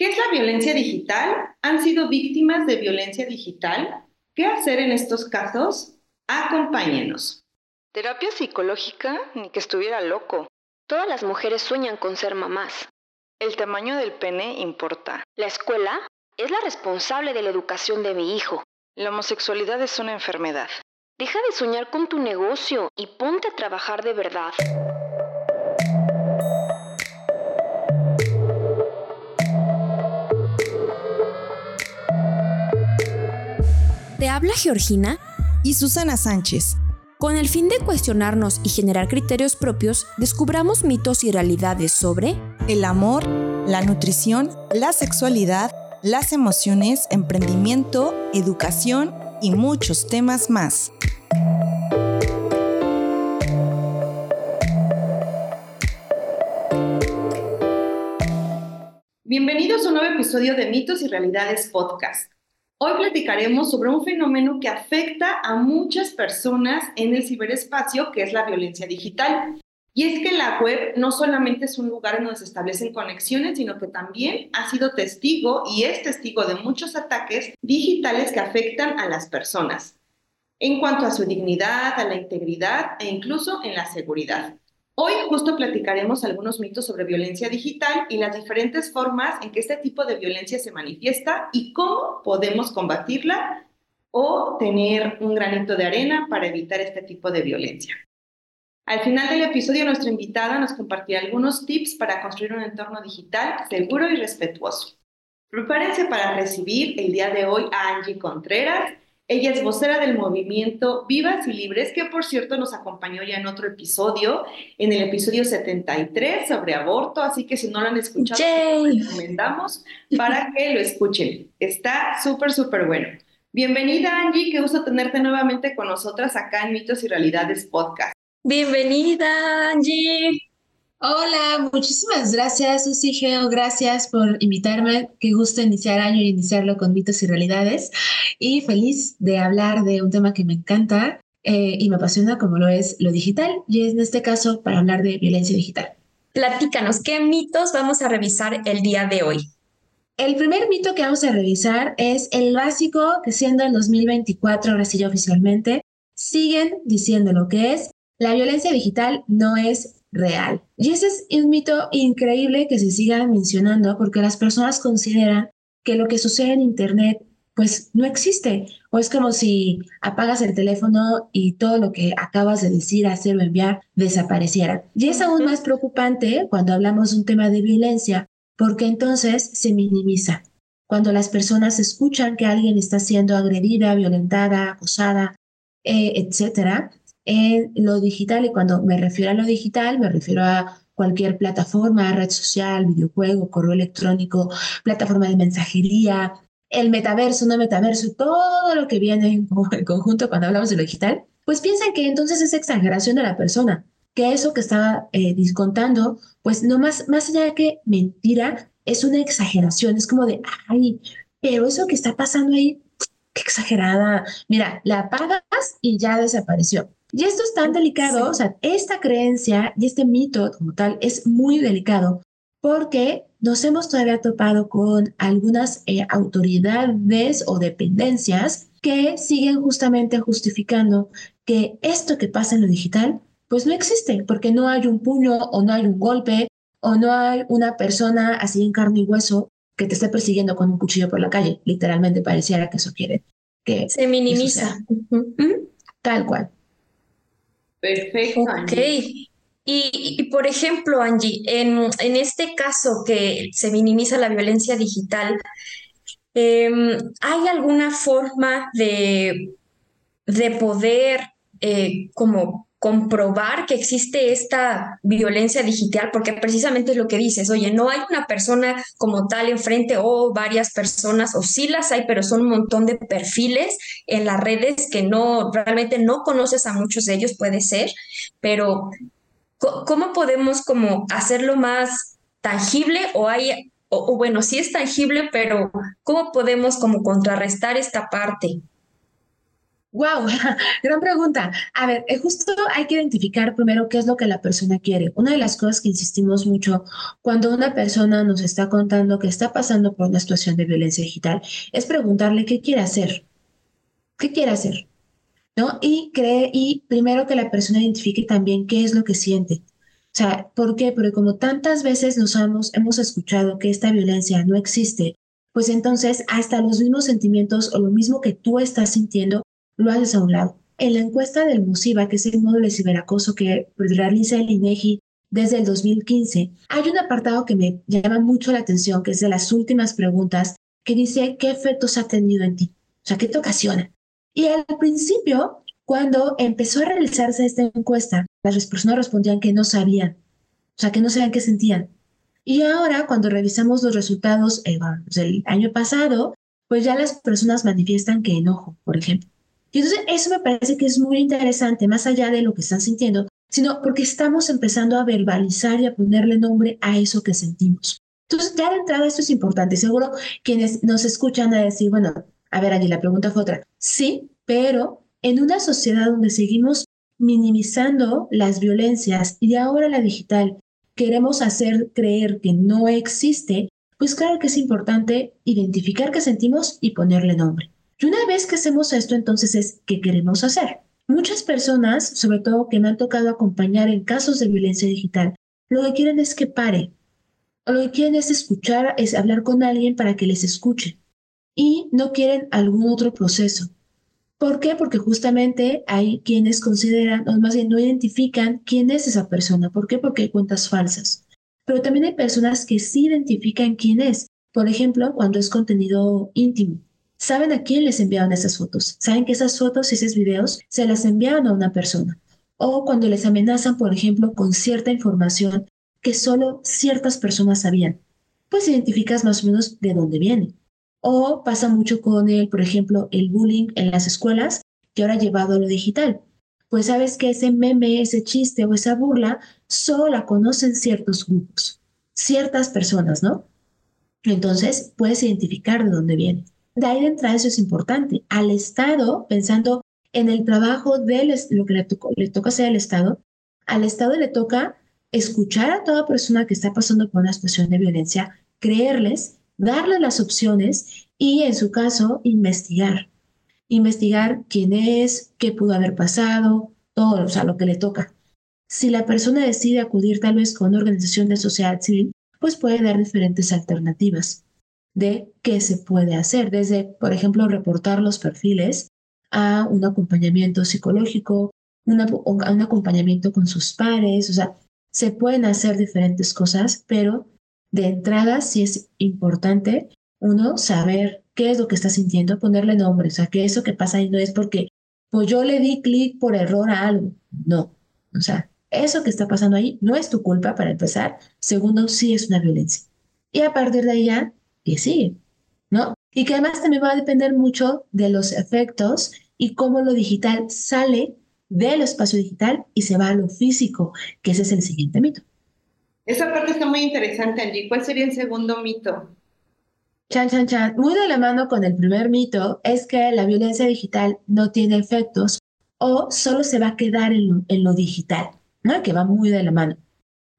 ¿Qué es la violencia digital? ¿Han sido víctimas de violencia digital? ¿Qué hacer en estos casos? Acompáñenos. Terapia psicológica, ni que estuviera loco. Todas las mujeres sueñan con ser mamás. El tamaño del pene importa. La escuela es la responsable de la educación de mi hijo. La homosexualidad es una enfermedad. Deja de soñar con tu negocio y ponte a trabajar de verdad. Te habla Georgina y Susana Sánchez. Con el fin de cuestionarnos y generar criterios propios, descubramos mitos y realidades sobre el amor, la nutrición, la sexualidad, las emociones, emprendimiento, educación y muchos temas más. Bienvenidos a un nuevo episodio de Mitos y Realidades Podcast. Hoy platicaremos sobre un fenómeno que afecta a muchas personas en el ciberespacio, que es la violencia digital. Y es que la web no solamente es un lugar donde se establecen conexiones, sino que también ha sido testigo y es testigo de muchos ataques digitales que afectan a las personas en cuanto a su dignidad, a la integridad e incluso en la seguridad. Hoy justo platicaremos algunos mitos sobre violencia digital y las diferentes formas en que este tipo de violencia se manifiesta y cómo podemos combatirla o tener un granito de arena para evitar este tipo de violencia. Al final del episodio, nuestra invitada nos compartirá algunos tips para construir un entorno digital seguro y respetuoso. Prepárense para recibir el día de hoy a Angie Contreras, ella es vocera del movimiento Vivas y Libres, que por cierto nos acompañó ya en otro episodio, en el episodio 73 sobre aborto, así que si no lo han escuchado, lo recomendamos para que lo escuchen. Está súper, súper bueno. Bienvenida Angie, qué gusto tenerte nuevamente con nosotras acá en Mitos y Realidades Podcast. Bienvenida Angie. Hola, muchísimas gracias, Susi Geo. Gracias por invitarme. Qué gusto iniciar año y iniciarlo con mitos y realidades. Y feliz de hablar de un tema que me encanta eh, y me apasiona, como lo es lo digital. Y en este caso, para hablar de violencia digital. Platícanos, ¿qué mitos vamos a revisar el día de hoy? El primer mito que vamos a revisar es el básico, que siendo el 2024, ahora sí ya oficialmente, siguen diciendo lo que es la violencia digital no es real. Y ese es un mito increíble que se siga mencionando porque las personas consideran que lo que sucede en Internet pues no existe. O es como si apagas el teléfono y todo lo que acabas de decir, hacer o enviar desapareciera. Y es aún más preocupante cuando hablamos de un tema de violencia, porque entonces se minimiza. Cuando las personas escuchan que alguien está siendo agredida, violentada, acosada, eh, etcétera, en lo digital. Y cuando me refiero a lo digital, me refiero a cualquier plataforma, red social, videojuego, correo electrónico, plataforma de mensajería, el metaverso, no metaverso, todo lo que viene en, conjunto cuando hablamos de lo digital, pues piensan que entonces es exageración de la persona, que eso que está eh, discontando, pues no más, más allá de que mentira, es una exageración, es como de, ay, pero eso que está pasando ahí, qué exagerada, mira, la apagas y ya desapareció. Y esto es tan delicado, o sea, esta creencia y este mito como tal es muy delicado porque nos hemos todavía topado con algunas eh, autoridades o dependencias que siguen justamente justificando que esto que pasa en lo digital, pues no existe, porque no hay un puño o no hay un golpe o no hay una persona así en carne y hueso que te esté persiguiendo con un cuchillo por la calle. Literalmente pareciera que eso quiere que se minimiza. Tal cual. Perfecto. Ok. Y, por ejemplo, Angie, en, en, este caso que se minimiza la violencia digital, em, ¿hay alguna forma de, de poder eh, como comprobar que existe esta violencia digital, porque precisamente es lo que dices, oye, no hay una persona como tal enfrente o varias personas, o sí las hay, pero son un montón de perfiles en las redes que no, realmente no conoces a muchos de ellos, puede ser, pero ¿cómo podemos como hacerlo más tangible o hay, o, bueno, sí es tangible, pero ¿cómo podemos como contrarrestar esta parte? Wow, gran pregunta. A ver, eh, justo hay que identificar primero qué es lo que la persona quiere. Una de las cosas que insistimos mucho cuando una persona nos está contando que está pasando por una situación de violencia digital es preguntarle qué quiere hacer. ¿Qué quiere hacer? ¿No? Y cree, y primero que la persona identifique también qué es lo que siente. O sea, ¿por qué? Porque como tantas veces nos hemos, hemos escuchado que esta violencia no existe, pues entonces hasta los mismos sentimientos o lo mismo que tú estás sintiendo lo haces a un lado. En la encuesta del MUSIVA, que es el módulo de ciberacoso que realiza el INEGI desde el 2015, hay un apartado que me llama mucho la atención, que es de las últimas preguntas, que dice qué efectos ha tenido en ti, o sea, qué te ocasiona. Y al principio, cuando empezó a realizarse esta encuesta, las personas respondían que no sabían, o sea, que no sabían qué sentían. Y ahora, cuando revisamos los resultados eh, del año pasado, pues ya las personas manifiestan que enojo, por ejemplo. Y entonces eso me parece que es muy interesante, más allá de lo que están sintiendo, sino porque estamos empezando a verbalizar y a ponerle nombre a eso que sentimos. Entonces, ya de entrada esto es importante. Seguro quienes nos escuchan a decir, bueno, a ver, allí la pregunta fue otra. Sí, pero en una sociedad donde seguimos minimizando las violencias y ahora la digital queremos hacer creer que no existe, pues claro que es importante identificar qué sentimos y ponerle nombre. Y una vez que hacemos esto, entonces es qué queremos hacer. Muchas personas, sobre todo que me han tocado acompañar en casos de violencia digital, lo que quieren es que pare. Lo que quieren es escuchar, es hablar con alguien para que les escuche. Y no quieren algún otro proceso. ¿Por qué? Porque justamente hay quienes consideran, o más bien no identifican quién es esa persona. ¿Por qué? Porque hay cuentas falsas. Pero también hay personas que sí identifican quién es. Por ejemplo, cuando es contenido íntimo saben a quién les enviaron esas fotos, saben que esas fotos y esos videos se las enviaron a una persona. O cuando les amenazan, por ejemplo, con cierta información que solo ciertas personas sabían, pues identificas más o menos de dónde viene. O pasa mucho con el, por ejemplo, el bullying en las escuelas, que ahora llevado a lo digital. Pues sabes que ese meme, ese chiste o esa burla solo la conocen ciertos grupos, ciertas personas, ¿no? Entonces puedes identificar de dónde viene. De ahí de entrada eso es importante. Al Estado, pensando en el trabajo de lo que le, le toca hacer al Estado, al Estado le toca escuchar a toda persona que está pasando por una situación de violencia, creerles, darles las opciones y, en su caso, investigar. Investigar quién es, qué pudo haber pasado, todo, o sea, lo que le toca. Si la persona decide acudir tal vez con una organización de sociedad civil, pues puede dar diferentes alternativas de qué se puede hacer, desde, por ejemplo, reportar los perfiles a un acompañamiento psicológico, a un acompañamiento con sus pares, o sea, se pueden hacer diferentes cosas, pero de entrada sí es importante uno saber qué es lo que está sintiendo, ponerle nombre, o sea, que eso que pasa ahí no es porque, pues yo le di clic por error a algo, no, o sea, eso que está pasando ahí no es tu culpa para empezar, segundo, sí es una violencia. Y a partir de ahí ya que sigue, ¿no? Y que además también va a depender mucho de los efectos y cómo lo digital sale del espacio digital y se va a lo físico, que ese es el siguiente mito. Esa parte está muy interesante, Angie. ¿Cuál sería el segundo mito? Chan, chan, chan. Muy de la mano con el primer mito es que la violencia digital no tiene efectos o solo se va a quedar en lo, en lo digital, ¿no? Que va muy de la mano.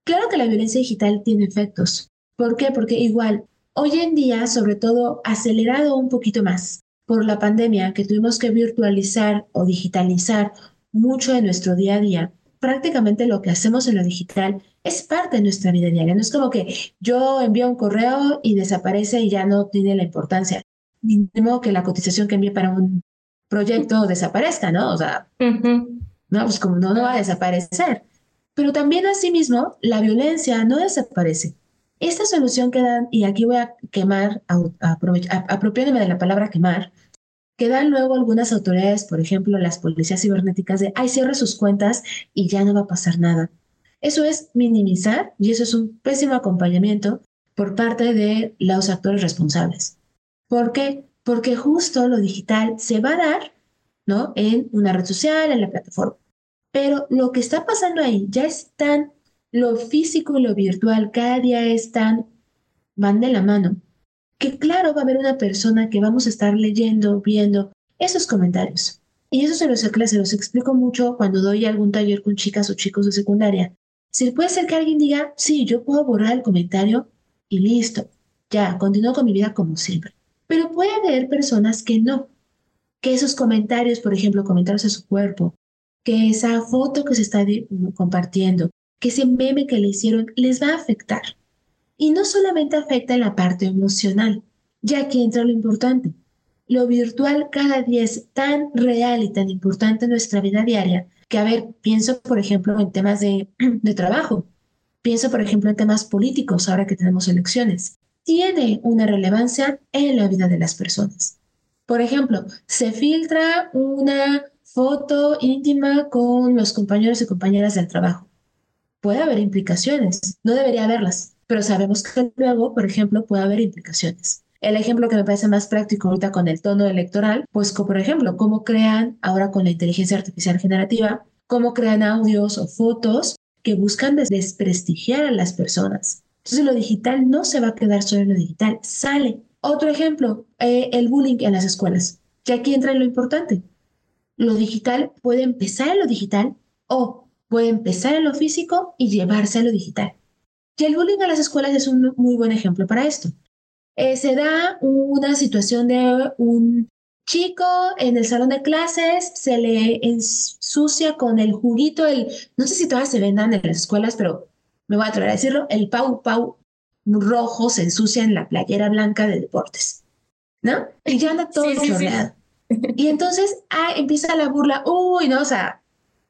Claro que la violencia digital tiene efectos. ¿Por qué? Porque igual Hoy en día, sobre todo acelerado un poquito más por la pandemia, que tuvimos que virtualizar o digitalizar mucho de nuestro día a día, prácticamente lo que hacemos en lo digital es parte de nuestra vida diaria. No es como que yo envío un correo y desaparece y ya no tiene la importancia. Ni modo que la cotización que envíe para un proyecto desaparezca, ¿no? O sea, no, pues como no, no va a desaparecer. Pero también asimismo, la violencia no desaparece. Esta solución que dan, y aquí voy a quemar, apropiándome de la palabra quemar, que dan luego algunas autoridades, por ejemplo, las policías cibernéticas, de, ay, cierre sus cuentas y ya no va a pasar nada. Eso es minimizar y eso es un pésimo acompañamiento por parte de los actores responsables. ¿Por qué? Porque justo lo digital se va a dar, ¿no? En una red social, en la plataforma. Pero lo que está pasando ahí ya es tan lo físico y lo virtual cada día están, van de la mano, que claro va a haber una persona que vamos a estar leyendo, viendo esos comentarios. Y eso se los, se los explico mucho cuando doy algún taller con chicas o chicos de secundaria. Si puede ser que alguien diga, sí, yo puedo borrar el comentario y listo, ya, continúo con mi vida como siempre. Pero puede haber personas que no, que esos comentarios, por ejemplo, comentarios a su cuerpo, que esa foto que se está compartiendo, que ese meme que le hicieron, les va a afectar. Y no solamente afecta la parte emocional, ya que entra lo importante. Lo virtual cada día es tan real y tan importante en nuestra vida diaria que, a ver, pienso, por ejemplo, en temas de, de trabajo, pienso, por ejemplo, en temas políticos, ahora que tenemos elecciones. Tiene una relevancia en la vida de las personas. Por ejemplo, se filtra una foto íntima con los compañeros y compañeras del trabajo. Puede haber implicaciones, no debería haberlas, pero sabemos que luego, por ejemplo, puede haber implicaciones. El ejemplo que me parece más práctico ahorita con el tono electoral, pues por ejemplo, cómo crean ahora con la inteligencia artificial generativa, cómo crean audios o fotos que buscan desprestigiar a las personas. Entonces lo digital no se va a quedar solo en lo digital, sale. Otro ejemplo, eh, el bullying en las escuelas. Y aquí entra lo importante. Lo digital puede empezar en lo digital o puede empezar en lo físico y llevarse a lo digital. Y el bullying en las escuelas es un muy buen ejemplo para esto. Eh, se da una situación de un chico en el salón de clases, se le ensucia con el juguito, el, no sé si todas se vendan en las escuelas, pero me voy a atrever a decirlo, el pau pau rojo se ensucia en la playera blanca de deportes, ¿no? Y ya anda todo chorreado. Y entonces ah, empieza la burla, uy, no, o sea,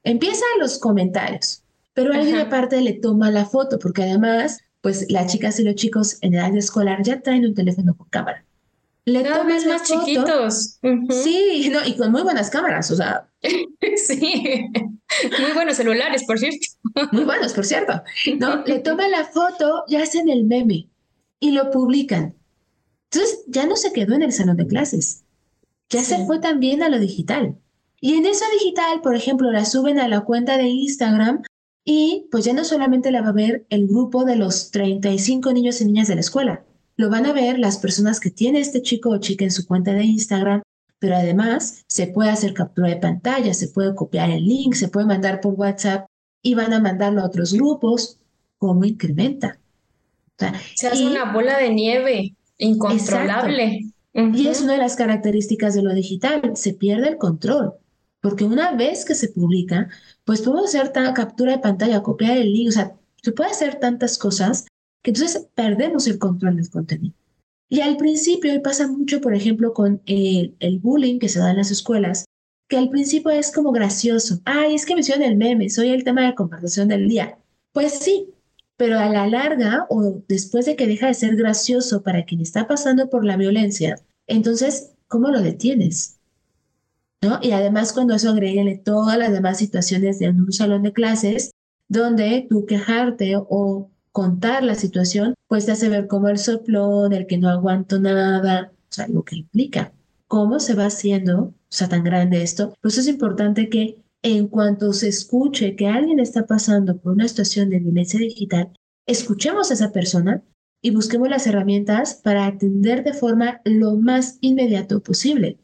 empiezan los comentarios, pero alguien aparte le toma la foto, porque además, pues las chicas y los chicos en edad escolar ya traen un teléfono con cámara. Le Cada vez más chiquitos. Sí, no, y con muy buenas cámaras, o sea. sí, muy buenos celulares, por cierto. muy buenos, por cierto. No, le toman la foto y hacen el meme y lo publican. Entonces ya no se quedó en el salón de clases, ya se fue también a lo digital. Y en eso digital, por ejemplo, la suben a la cuenta de Instagram y pues ya no solamente la va a ver el grupo de los 35 niños y niñas de la escuela, lo van a ver las personas que tiene este chico o chica en su cuenta de Instagram, pero además se puede hacer captura de pantalla, se puede copiar el link, se puede mandar por WhatsApp y van a mandarlo a otros grupos. ¿Cómo incrementa? se hace una bola de nieve incontrolable. Y es una de las características de lo digital, se pierde el control, porque una vez que se publica, pues podemos hacer captura de pantalla, copiar el link, o sea, se puede hacer tantas cosas que entonces perdemos el control del contenido. Y al principio, y pasa mucho, por ejemplo, con el, el bullying que se da en las escuelas, que al principio es como gracioso. Ay, es que me hicieron el meme, soy el tema de conversación del día. Pues sí, pero a la larga o después de que deja de ser gracioso para quien está pasando por la violencia, entonces, ¿cómo lo detienes? Y además cuando eso agreguele todas las demás situaciones de un salón de clases donde tú quejarte o contar la situación, pues te hace ver como el soplón, el que no aguanto nada, o sea, lo que implica. ¿Cómo se va haciendo, o sea, tan grande esto? Pues es importante que en cuanto se escuche que alguien está pasando por una situación de violencia digital, escuchemos a esa persona y busquemos las herramientas para atender de forma lo más inmediato posible.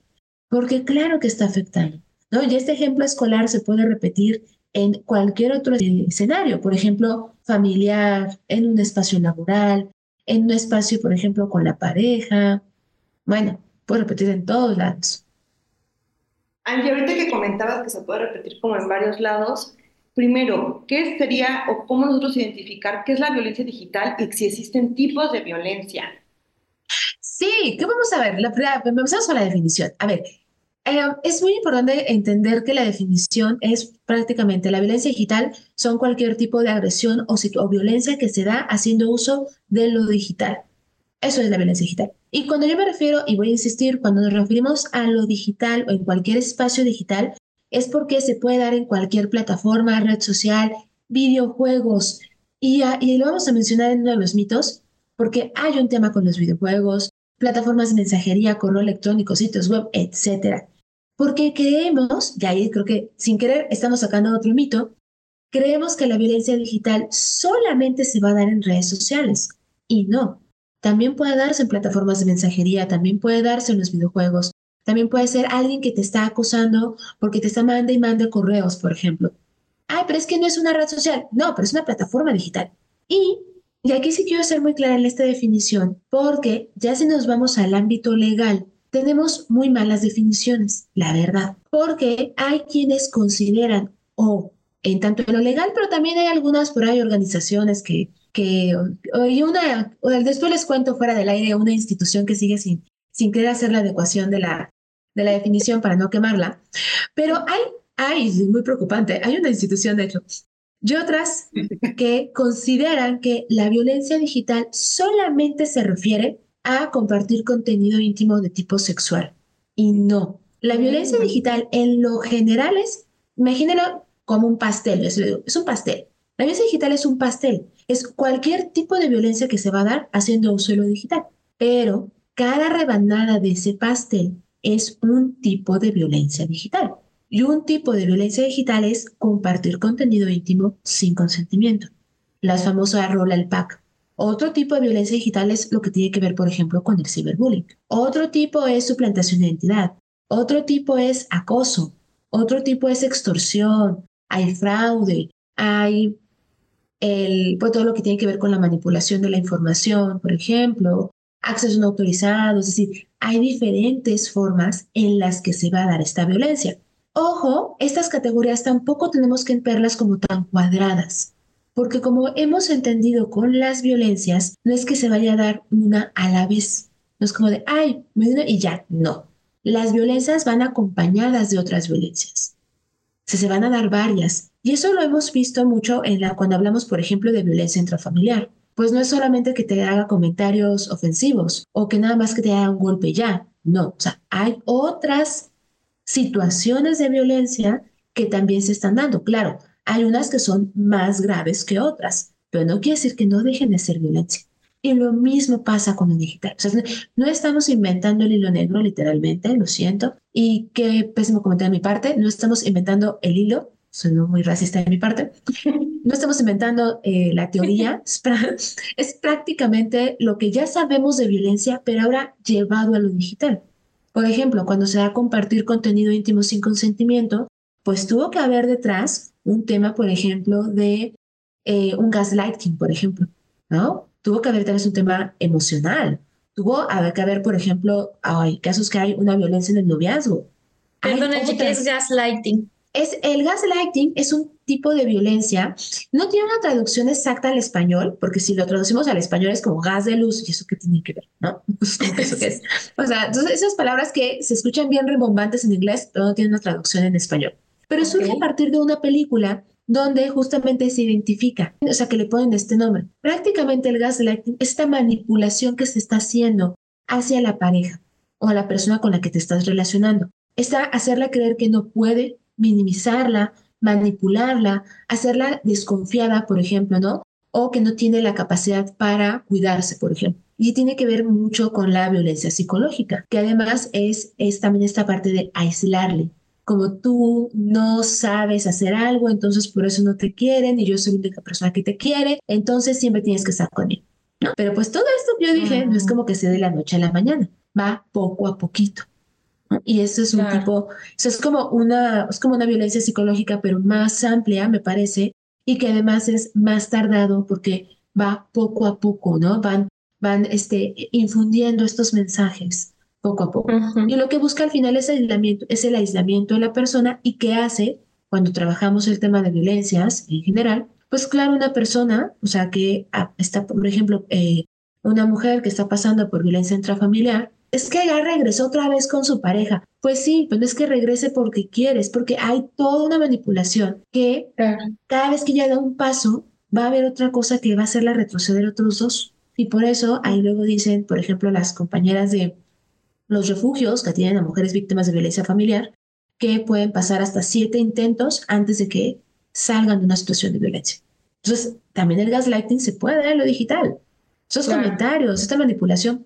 Porque claro que está afectando. ¿no? Y este ejemplo escolar se puede repetir en cualquier otro escenario, por ejemplo, familiar, en un espacio laboral, en un espacio, por ejemplo, con la pareja. Bueno, puede repetir en todos lados. Angie, ahorita que comentabas que se puede repetir como en varios lados, primero, ¿qué sería o cómo nosotros identificar qué es la violencia digital y si existen tipos de violencia? Sí, ¿qué vamos a ver? La, empezamos con la definición. A ver, eh, es muy importante entender que la definición es prácticamente la violencia digital son cualquier tipo de agresión o, o violencia que se da haciendo uso de lo digital. Eso es la violencia digital. Y cuando yo me refiero, y voy a insistir, cuando nos referimos a lo digital o en cualquier espacio digital, es porque se puede dar en cualquier plataforma, red social, videojuegos. Y, y lo vamos a mencionar en uno de los mitos, porque hay un tema con los videojuegos, plataformas de mensajería, correo electrónico, sitios web, etcétera. Porque creemos, y ahí creo que sin querer estamos sacando otro mito, creemos que la violencia digital solamente se va a dar en redes sociales. Y no, también puede darse en plataformas de mensajería, también puede darse en los videojuegos, También puede ser alguien que te está acosando porque te está mandando y manda correos, por ejemplo. Ay, pero es que no es una red social. No, pero es una plataforma digital. Y, y aquí sí quiero ser muy clara en esta definición, porque ya si nos vamos al ámbito legal, tenemos muy malas definiciones, la verdad, porque hay quienes consideran, o en tanto en lo legal, pero también hay algunas por ahí organizaciones que, que y una, después les cuento fuera del aire una institución que sigue sin, sin querer hacer la adecuación de la, de la definición para no quemarla, pero hay, hay, muy preocupante, hay una institución de hecho y otras que consideran que la violencia digital solamente se refiere a compartir contenido íntimo de tipo sexual. Y no, la violencia digital en lo general es, imagínenlo como un pastel, es un pastel. La violencia digital es un pastel, es cualquier tipo de violencia que se va a dar haciendo uso de lo digital, pero cada rebanada de ese pastel es un tipo de violencia digital. Y un tipo de violencia digital es compartir contenido íntimo sin consentimiento. Las famosas rola el pack. Otro tipo de violencia digital es lo que tiene que ver, por ejemplo, con el ciberbullying. Otro tipo es suplantación de identidad. Otro tipo es acoso. Otro tipo es extorsión. Hay fraude. Hay el, pues, todo lo que tiene que ver con la manipulación de la información, por ejemplo, acceso no autorizado. Es decir, hay diferentes formas en las que se va a dar esta violencia. Ojo, estas categorías tampoco tenemos que verlas como tan cuadradas porque como hemos entendido con las violencias, no es que se vaya a dar una a la vez. No es como de, ay, me dio y ya, no. Las violencias van acompañadas de otras violencias. Se, se van a dar varias. Y eso lo hemos visto mucho en la, cuando hablamos, por ejemplo, de violencia intrafamiliar. Pues no es solamente que te haga comentarios ofensivos o que nada más que te haga un golpe ya. No, o sea, hay otras situaciones de violencia que también se están dando. Claro, hay unas que son más graves que otras, pero no quiere decir que no dejen de ser violencia. Y lo mismo pasa con el digital. O sea, no estamos inventando el hilo negro, literalmente, lo siento. Y qué pésimo comentario de mi parte, no estamos inventando el hilo, suena muy racista de mi parte. No estamos inventando eh, la teoría, es, prácticamente lo que ya sabemos de violencia, pero ahora llevado a lo digital. Por ejemplo, cuando se va a compartir contenido íntimo sin consentimiento, pues tuvo que haber detrás un tema, por ejemplo, de eh, un gaslighting, por ejemplo, ¿no? Tuvo que haber vez un tema emocional. Tuvo que haber, por ejemplo, hay casos que hay una violencia en el noviazgo. Perdón, ¿qué es gaslighting? Es, el gaslighting es un tipo de violencia, no tiene una traducción exacta al español, porque si lo traducimos al español es como gas de luz, y eso qué tiene que ver, ¿no? ¿Eso qué es? O sea, entonces esas palabras que se escuchan bien rebombantes en inglés, pero no tienen una traducción en español pero surge a partir de una película donde justamente se identifica, o sea, que le ponen este nombre. Prácticamente el gaslighting, esta manipulación que se está haciendo hacia la pareja o a la persona con la que te estás relacionando, está hacerla creer que no puede, minimizarla, manipularla, hacerla desconfiada, por ejemplo, ¿no? O que no tiene la capacidad para cuidarse, por ejemplo. Y tiene que ver mucho con la violencia psicológica, que además es, es también esta parte de aislarle, como tú no sabes hacer algo, entonces por eso no te quieren y yo soy la única persona que te quiere, entonces siempre tienes que estar conmigo. ¿no? Pero pues todo esto yo dije, no es como que se de la noche a la mañana, va poco a poquito. Y eso es un tipo, eso es como una, es como una violencia psicológica, pero más amplia, me parece, y que además es más tardado porque va poco a poco, ¿no? Van, van este, infundiendo estos mensajes poco a poco. Y lo que busca al final es, aislamiento, es el aislamiento de la persona y qué hace cuando trabajamos el tema de violencias en general. Pues claro, una persona, o sea, que ah, está, por ejemplo, eh, una mujer que está pasando por violencia intrafamiliar, es que ya regresó otra vez con su pareja. Pues sí, pero no es que regrese porque quiere, es porque hay toda una manipulación que cada vez que ella da un paso, va a haber otra cosa que va a hacerla retroceder otros dos. Y por eso ahí luego dicen, por ejemplo, las compañeras de los refugios que tienen a mujeres víctimas de violencia familiar, que pueden pasar hasta siete intentos antes de que salgan de una situación de violencia. Entonces, también el gaslighting se puede dar en lo digital. Esos comentarios, esta manipulación,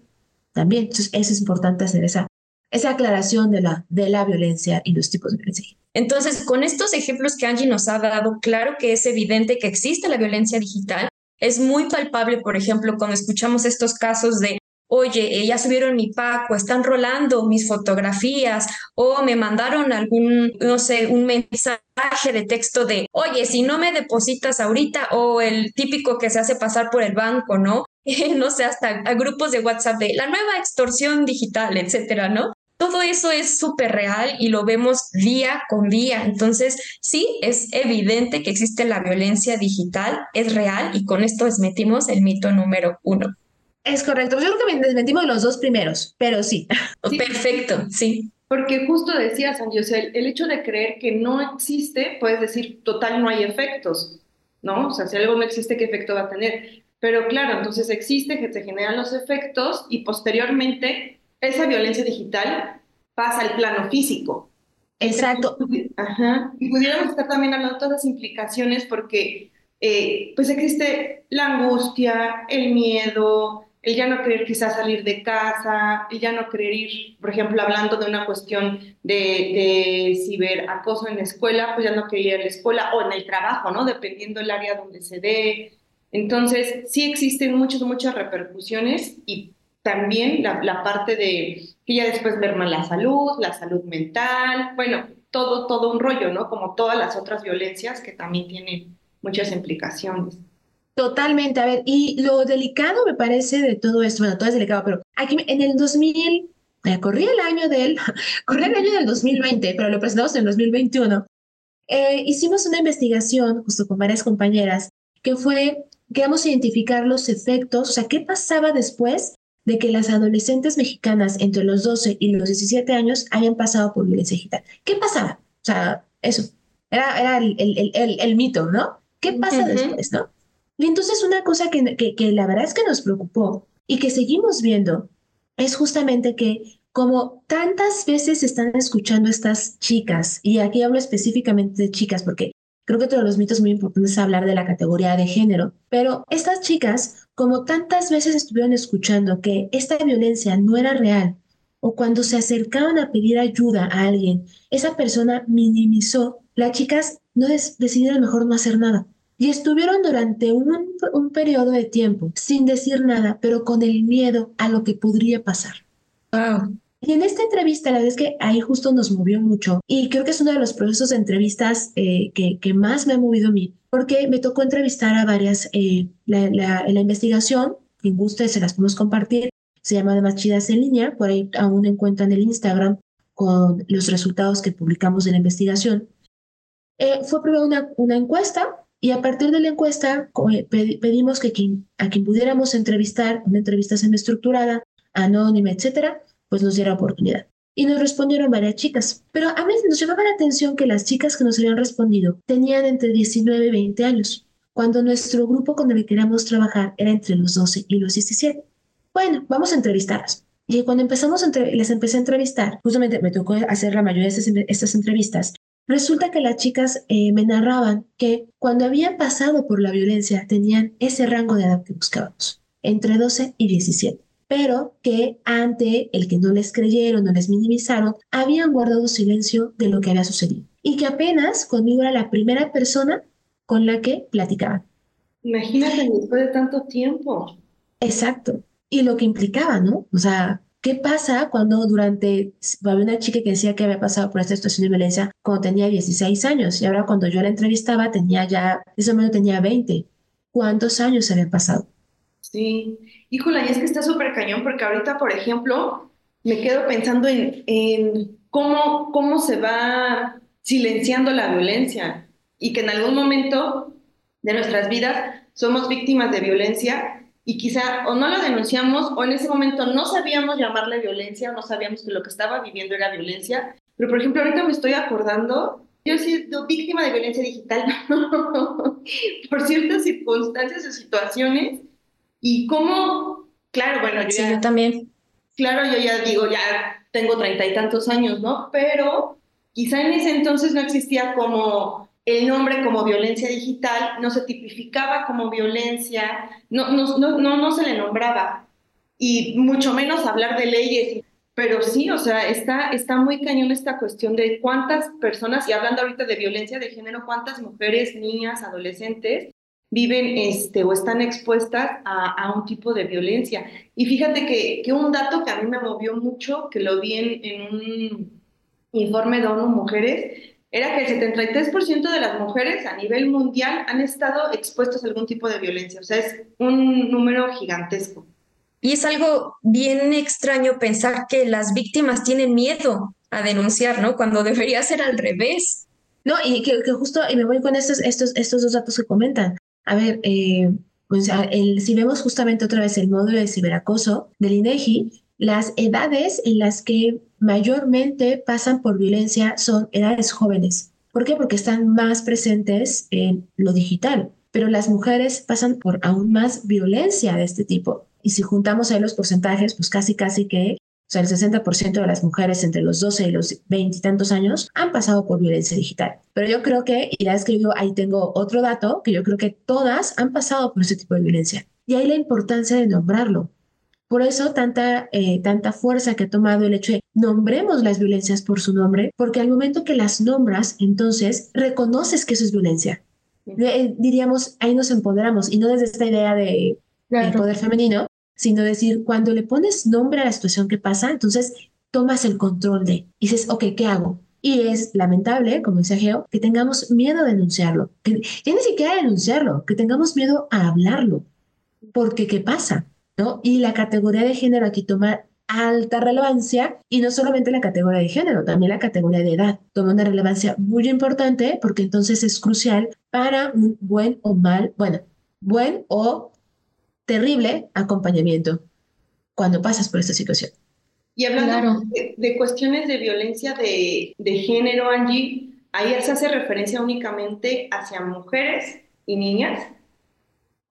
también. Entonces, es importante hacer esa, esa aclaración de la, de la violencia y los tipos de violencia. Entonces, con estos ejemplos que Angie nos ha dado, claro que es evidente que existe la violencia digital. Es muy palpable, por ejemplo, cuando escuchamos estos casos de oye, eh, ya subieron mi pack o están rolando mis fotografías o me mandaron algún, no sé, un mensaje de texto de, oye, si no me depositas ahorita o el típico que se hace pasar por el banco, ¿no? no sé, hasta a grupos de WhatsApp de la nueva extorsión digital, etcétera, ¿no? Todo eso es súper real y lo vemos día con día. Entonces, sí, es evidente que existe la violencia digital, es real y con esto desmentimos el mito número uno. Es correcto. Yo creo que desmentimos los dos primeros, pero sí. Perfecto, sí. Porque justo decía Sandy, o sea, el, hecho de creer que no existe, puedes decir, total, no hay efectos, ¿no? O sea, si algo no existe, ¿qué efecto va a tener? Pero claro, entonces existe, que se generan los efectos y posteriormente esa violencia digital pasa al plano físico. Exacto. Ajá. Y pudiéramos estar también hablando de todas las implicaciones porque eh, pues existe la angustia, el miedo, el ya no querer quizás salir de casa, el ya no querer ir, por ejemplo, hablando de una cuestión de, de ciberacoso en la escuela, pues ya no querer ir a la escuela o en el trabajo, ¿no? Dependiendo del área donde se dé. Entonces, sí existen muchas, muchas repercusiones y también la, parte de que ya después merma la salud, la salud mental, bueno, todo, todo un rollo, ¿no? Como todas las otras violencias que también tienen muchas implicaciones. Totalmente, a ver, y lo delicado me parece de todo esto, bueno, todo es delicado, pero aquí en el 2000, eh, el año del, corrí el año del 2020, pero lo presentamos en el 2021, eh, hicimos una investigación justo con varias compañeras que fue, queríamos identificar los efectos, o sea, qué pasaba después de que las adolescentes mexicanas entre los 12 y los 17 años hayan pasado por violencia digital. ¿Qué pasaba? O sea, eso, era, era el, el, el, el mito, ¿no? ¿Qué pasa después, no? Y entonces una cosa que, que, que la verdad es que nos preocupó y que seguimos viendo es justamente que como tantas veces están escuchando estas chicas, y aquí hablo específicamente de chicas porque creo que todos los mitos muy importantes es hablar de la categoría de género, pero estas chicas como tantas veces estuvieron escuchando que esta violencia no era real, o cuando se acercaban a pedir ayuda a alguien, esa persona minimizó, las chicas no decidieron mejor no hacer nada. Y estuvieron durante un, un periodo de tiempo sin decir nada, pero con el miedo a lo que podría pasar. Wow. Y en esta entrevista, la verdad es que ahí justo nos movió mucho y creo que es uno de los procesos de entrevistas eh, que, que, más me ha movido a mí, porque me tocó entrevistar a varias, eh, la, la, la, investigación, quien guste se las podemos compartir, se llama Además Chidas en línea, por ahí aún encuentran el Instagram con los resultados que publicamos de la investigación. Eh, fue primero una, una encuesta y a partir de la encuesta pedimos que quien, a quien pudiéramos entrevistar, una entrevista semi-estructurada, anónima, etcétera, pues nos diera oportunidad. Y nos respondieron varias chicas. Pero a mí nos llamaba la atención que las chicas que nos habían respondido tenían entre 19 y 20 años, cuando nuestro grupo con el que queríamos trabajar era entre los 12 y los 17. Bueno, vamos a entrevistarlas. Y cuando empezamos, les empecé a entrevistar, justamente me tocó hacer la mayoría de estas, entrevistas, resulta que las chicas eh, me narraban que cuando habían pasado por la violencia tenían ese rango de edad que buscábamos, entre 12 y 17 pero que ante el que no les creyeron, no les minimizaron, habían guardado silencio de lo que había sucedido. Y que apenas conmigo era la primera persona con la que platicaban. Imagínate después de tanto tiempo. Exacto. Y lo que implicaba, ¿no? O sea, ¿qué pasa cuando durante, había una chica que decía que había pasado por esta situación de violencia cuando tenía 16 años y ahora cuando yo la entrevistaba tenía ya, ese momento tenía 20. ¿Cuántos años se habían pasado? Sí, híjole, y es que está súper cañón porque ahorita, por ejemplo, me quedo pensando en, en cómo, cómo se va silenciando la violencia y que en algún momento de nuestras vidas somos víctimas de violencia y quizá o no lo denunciamos o en ese momento no sabíamos llamarle violencia o no sabíamos que lo que estaba viviendo era violencia. Pero por ejemplo, ahorita me estoy acordando, yo he sido víctima de violencia digital por ciertas circunstancias o situaciones y cómo, claro, bueno, yo, sí, yo también. Claro, yo ya digo, ya tengo treinta y tantos años, ¿no? Pero quizá en ese entonces no existía como el nombre como violencia digital, no se tipificaba como violencia, no, no, no, no, se le nombraba, y mucho menos hablar de leyes. Pero sí, o sea, está, está muy cañón esta cuestión de cuántas personas, y hablando ahorita de violencia de género, cuántas mujeres, niñas, adolescentes viven este, o están expuestas a, a un tipo de violencia. Y fíjate que, que, un dato que a mí me movió mucho, que lo vi en, en un informe de ONU Mujeres, era que el 73% de las mujeres a nivel mundial han estado expuestas a algún tipo de violencia. O sea, es un número gigantesco. Y es algo bien extraño pensar que las víctimas tienen miedo a denunciar, ¿no? Cuando debería ser al revés. No, y que, que justo, y me voy con estos, estos, estos dos datos que comentan. A ver, eh, pues, si vemos justamente otra vez el módulo de ciberacoso del INEGI, las edades en las que mayormente pasan por violencia son edades jóvenes. ¿Por qué? Porque están más presentes en lo digital. Pero las mujeres pasan por aún más violencia de este tipo. Y si juntamos ahí los porcentajes, pues casi, casi que sea, el 60% de las mujeres entre los 12 y los 20 y tantos años han pasado por violencia digital. Pero yo creo que, y ya escribió, ahí tengo otro dato, que yo creo que todas han pasado por ese tipo de violencia. Y ahí la importancia de nombrarlo. Por eso tanta, eh, tanta fuerza que ha tomado el hecho de nombremos las violencias por su nombre, porque al momento que las nombras, entonces reconoces que eso es violencia. Eh, diríamos, ahí nos empoderamos y no desde esta idea de, de poder femenino, sino decir, cuando le pones nombre a la situación que pasa, entonces tomas el control de, y dices, ok, ¿qué hago? Y es lamentable, como dice Geo, que tengamos miedo a denunciarlo, que ya ni siquiera denunciarlo, que tengamos miedo a hablarlo, porque ¿qué pasa? ¿No? Y la categoría de género aquí toma alta relevancia y no solamente la categoría de género, también la categoría de edad toma una relevancia muy importante porque entonces es crucial para un buen o mal, bueno, buen o terrible acompañamiento cuando pasas por esta situación. Y hablando de, cuestiones de violencia de, de género, Angie, ahí se hace referencia únicamente hacia mujeres y niñas.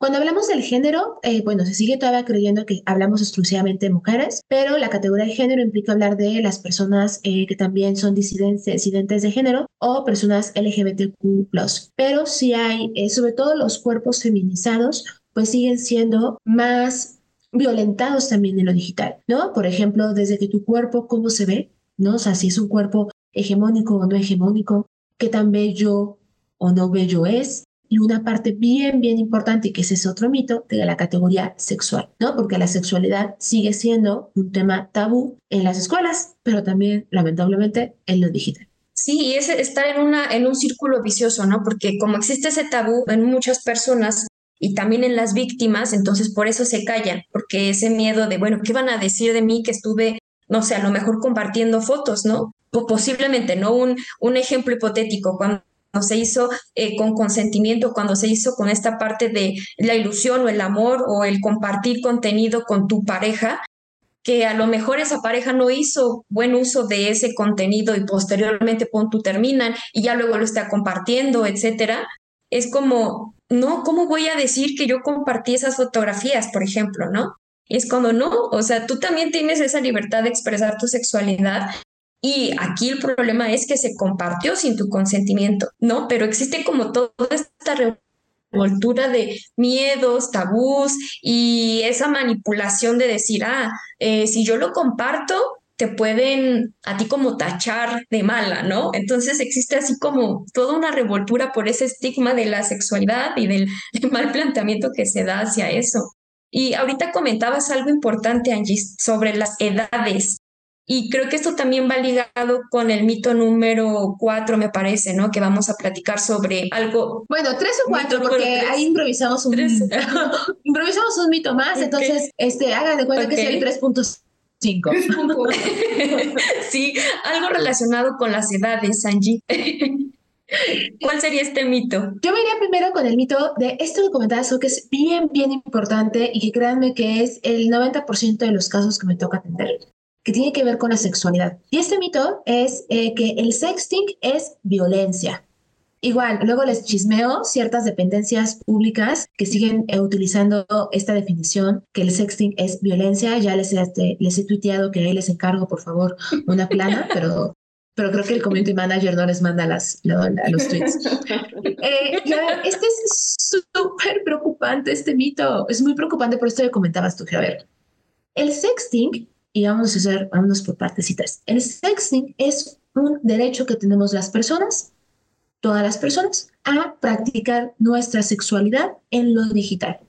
Cuando hablamos del género, eh, bueno, se sigue todavía creyendo que hablamos exclusivamente de mujeres, pero la categoría de género implica hablar de las personas eh, que también son disidentes, disidentes de género o personas LGBTQ. Pero sí hay, eh, sobre todo los cuerpos feminizados pues siguen siendo más violentados también en lo digital, ¿no? Por ejemplo, desde que tu cuerpo, cómo se ve, ¿no? O sea, si es un cuerpo hegemónico o no hegemónico, qué tan bello o no bello es, y una parte bien, bien importante, que ese es otro mito, de la categoría sexual, ¿no? Porque la sexualidad sigue siendo un tema tabú en las escuelas, pero también, lamentablemente, en lo digital. Sí, y es estar en, una, en un círculo vicioso, ¿no? Porque como existe ese tabú en muchas personas, y también en las víctimas, entonces por eso se callan, porque ese miedo de, bueno, ¿qué van a decir de mí que estuve, no sé, a lo mejor compartiendo fotos, ¿no? posiblemente, ¿no? Un, un ejemplo hipotético, cuando se hizo eh, con consentimiento, cuando se hizo con esta parte de la ilusión o el amor o el compartir contenido con tu pareja, que a lo mejor esa pareja no hizo buen uso de ese contenido y posteriormente pon tú terminan y ya luego lo está compartiendo, etcétera. Es como no, ¿cómo voy a decir que yo compartí esas fotografías, por ejemplo, no? Es cuando no, o sea, tú también tienes esa libertad de expresar tu sexualidad y aquí el problema es que se compartió sin tu consentimiento, ¿no? Pero existe como toda esta revoltura de miedos, tabús y esa manipulación de decir, ah, eh, si yo lo comparto, te pueden a ti como tachar de mala, ¿no? Entonces existe así como toda una revoltura por ese estigma de la sexualidad y del, mal planteamiento que se da hacia eso. Y ahorita comentabas algo importante, Angie, sobre las edades. Y creo que esto también va ligado con el mito número cuatro, me parece, ¿no? Que vamos a platicar sobre algo. Bueno, tres o cuatro, porque ahí improvisamos un, improvisamos un mito más. Entonces, este, hagan de cuenta que es el 3.5 Cinco. sí, algo relacionado con las edades, Angie. ¿Cuál sería este mito? Yo me iría primero con el mito de este documentazo que es bien, bien importante y que créanme que es el 90% de los casos que me toca atender, que tiene que ver con la sexualidad. Y este mito es eh, que el sexting es violencia. Igual, luego les chismeo ciertas dependencias públicas que siguen eh, utilizando esta definición, que el sexting es violencia. Ya les, este, les he tuiteado que ahí les encargo, por favor, una plana, pero, pero creo que el community manager no les manda las, los tweets. Eh, este es súper preocupante, este mito. Es muy preocupante, por esto que comentabas tú, ver El sexting, y vamos a hacer, vámonos por partecitas. El sexting es un derecho que tenemos las personas todas las personas a practicar nuestra sexualidad en lo digital.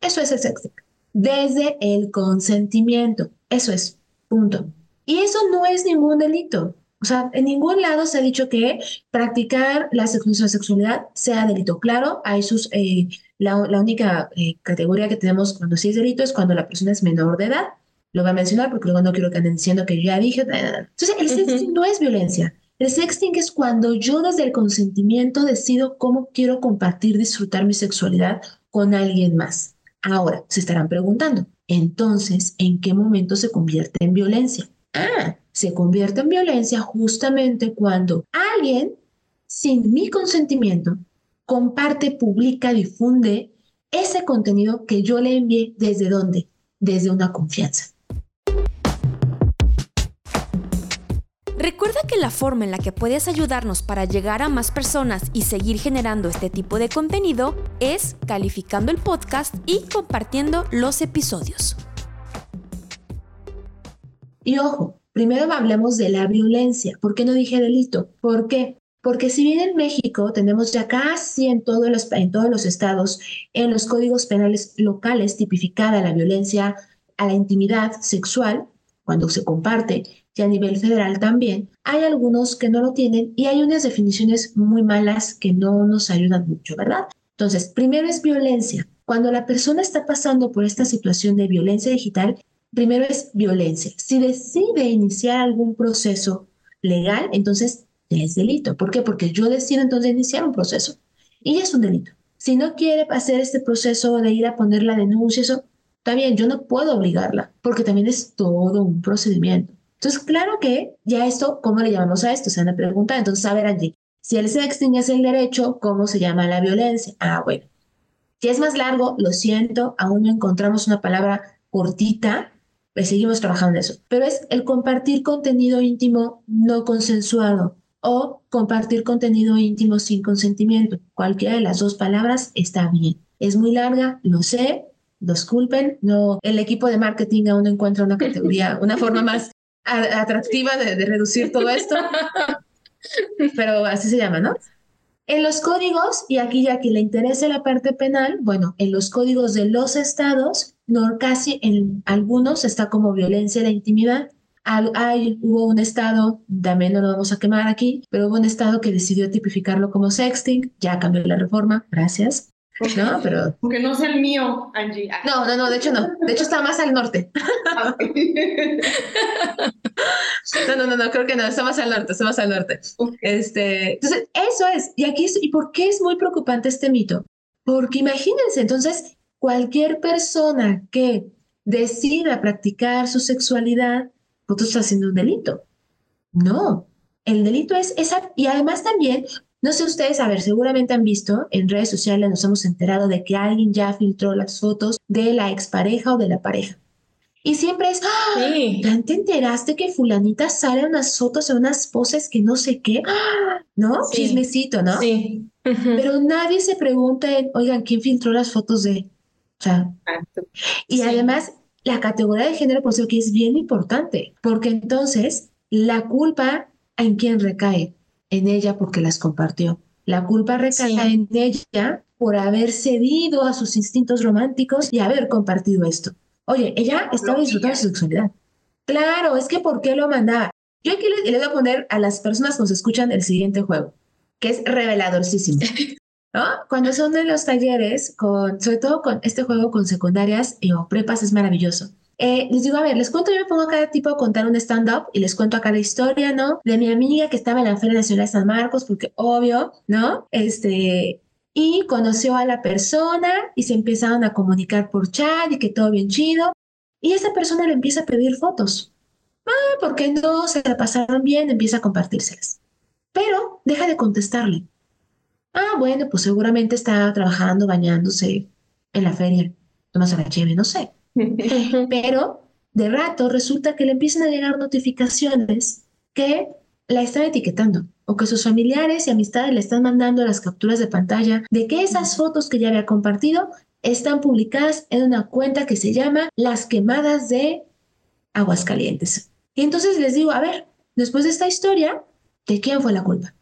Eso es el sexting. Desde el consentimiento. Eso es. Punto. Y eso no es ningún delito. O sea, en ningún lado se ha dicho que practicar la sexualidad sea delito. Claro, hay sus, eh, la, única eh, categoría que tenemos cuando sí es delito es cuando la persona es menor de edad. Lo voy a mencionar porque luego no quiero que anden diciendo que ya dije. Entonces, el sexting no es violencia. El sexting es cuando yo desde el consentimiento decido cómo quiero compartir, disfrutar mi sexualidad con alguien más. Ahora, se estarán preguntando, entonces, ¿en qué momento se convierte en violencia? Ah, se convierte en violencia justamente cuando alguien, sin mi consentimiento, comparte, publica, difunde ese contenido que yo le envié desde dónde? Desde una confianza. Recuerda que la forma en la que puedes ayudarnos para llegar a más personas y seguir generando este tipo de contenido es calificando el podcast y compartiendo los episodios. Y ojo, primero hablemos de la violencia. ¿Por qué no dije delito? ¿Por qué? Porque si bien en México tenemos ya casi en, todos los, en todos los estados, en los códigos penales locales tipificada la violencia a la intimidad sexual, cuando se comparte, y a nivel federal también, hay algunos que no lo tienen y hay unas definiciones muy malas que no nos ayudan mucho, ¿verdad? Entonces, primero es violencia. Cuando la persona está pasando por esta situación de violencia digital, primero es violencia. Si decide iniciar algún proceso legal, entonces es delito. ¿Por qué? Porque yo decido entonces iniciar un proceso y ya es un delito. Si no quiere hacer este proceso de ir a poner la denuncia, eso está bien, yo no puedo obligarla, porque también es todo un procedimiento. Entonces, claro que ya esto, ¿cómo le llamamos a esto? Se. Entonces, a ver, allí, si el sexting es el derecho, ¿cómo se llama la violencia? Ah, bueno. Si es más largo, lo siento, aún no encontramos una palabra cortita, pues seguimos trabajando eso. Pero es el compartir contenido íntimo no consensuado o compartir contenido íntimo sin consentimiento. Cualquiera de las dos palabras está bien. Es muy larga, lo sé, disculpen, no, el equipo de marketing aún no encuentra una categoría, una forma más atractiva de, de reducir todo esto, pero así se llama, ¿no? En los códigos, y aquí ya que le interese la parte penal, bueno, en los códigos de los estados, no, casi en algunos está como violencia de la intimidad. Hay, hubo un estado, también no lo vamos a quemar aquí, pero hubo un estado que decidió tipificarlo como sexting, ya cambió la reforma, gracias. No, pero. Aunque no sea el mío, Angie. No, no, no, de hecho no. De hecho está más al norte. Ah, no, no, no, no, creo que no, está más al norte, está más al norte. Este, entonces, eso es. Y aquí, ¿y por qué es muy preocupante este mito? Porque imagínense, entonces, cualquier persona que decida practicar su sexualidad, pues está haciendo un delito. No, el delito es esa, y además también no sé ustedes, a ver, seguramente han visto en redes sociales, nos hemos enterado de que alguien ya filtró las fotos de la expareja o de la pareja. Y siempre es, ¡Ah! ¿ya te enteraste que fulanita sale unas fotos o unas poses que no sé qué? ¡Ah! ¿No? Chismecito, ¿no? Sí. Pero nadie se pregunta, oigan, ¿quién filtró las fotos de? O sea, y además, la categoría de género, por eso que es bien importante, porque entonces la culpa en quién recae en ella porque las compartió. La culpa recae en ella por haber cedido a sus instintos románticos y haber compartido esto. Oye, ella estaba disfrutando de su sexualidad. Claro, es que ¿por qué lo mandaba? Yo aquí les, voy a poner a las personas que nos escuchan el siguiente juego, que es reveladorcísimo. ¿no? Cuando son de los talleres, con, sobre todo con este juego con secundarias o prepas, es maravilloso. Eh, les digo, a ver, les cuento, yo me pongo a cada tipo a contar un stand-up y les cuento acá la historia, ¿no? De mi amiga que estaba en la Feria Nacional de San Marcos, porque obvio, ¿no? Este, y conoció a la persona y se empezaron a comunicar por chat y que todo bien chido. Y esa persona le empieza a pedir fotos. Ah, ¿por qué no? Se la pasaron bien, empieza a compartírselas. Pero deja de contestarle. Ah, bueno, pues seguramente está trabajando, bañándose en la feria. Tomas a la cheve, no sé. Pero de rato resulta que le empiezan a llegar notificaciones que la están etiquetando o que sus familiares y amistades le están mandando las capturas de pantalla de que esas fotos que ya había compartido están publicadas en una cuenta que se llama Las quemadas de Aguascalientes. Y entonces les digo, a ver, después de esta historia, ¿de quién fue la culpa?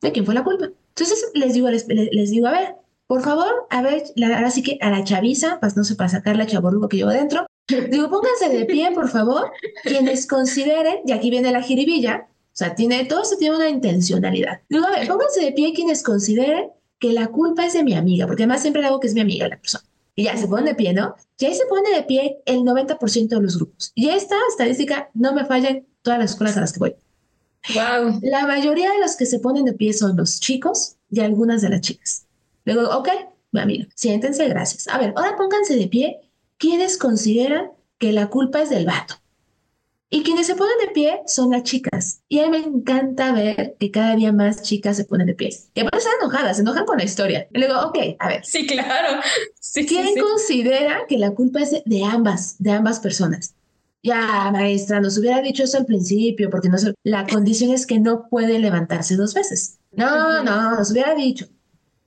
de quién fue la culpa. Entonces les digo, les, les digo, a ver, por favor, a ver, ahora sí que a la chaviza, pues no sé, para sacar la chaborruco que llevo dentro, digo, pónganse de pie, por favor, quienes consideren, y aquí viene la jiribilla, o sea, tiene, todo esto tiene una intencionalidad. Digo, a ver, pónganse de pie quienes consideren que la culpa es de mi amiga, porque además siempre hago que es mi amiga la persona. Y ya se ponen de pie, ¿no? Y ahí se pone de pie el 90% de los grupos. Y esta estadística no me falla en todas las escuelas a las que voy. Wow. La mayoría de los que se ponen de pie son los chicos y algunas de las chicas. Luego, ok, mi amiga, siéntense, gracias. A ver, ahora pónganse de pie quienes consideran que la culpa es del vato. Y quienes se ponen de pie son las chicas. Y a mí me encanta ver que cada día más chicas se ponen de pie. Y aparte están enojadas, se enojan con la historia. Y luego, ok, a ver. Sí, claro. Sí, ¿Quién considera que la culpa es de, ambas, de ambas personas? Ya, maestra, nos hubiera dicho eso al principio, porque no la condición es que no puede levantarse dos veces. No, no, nos hubiera dicho.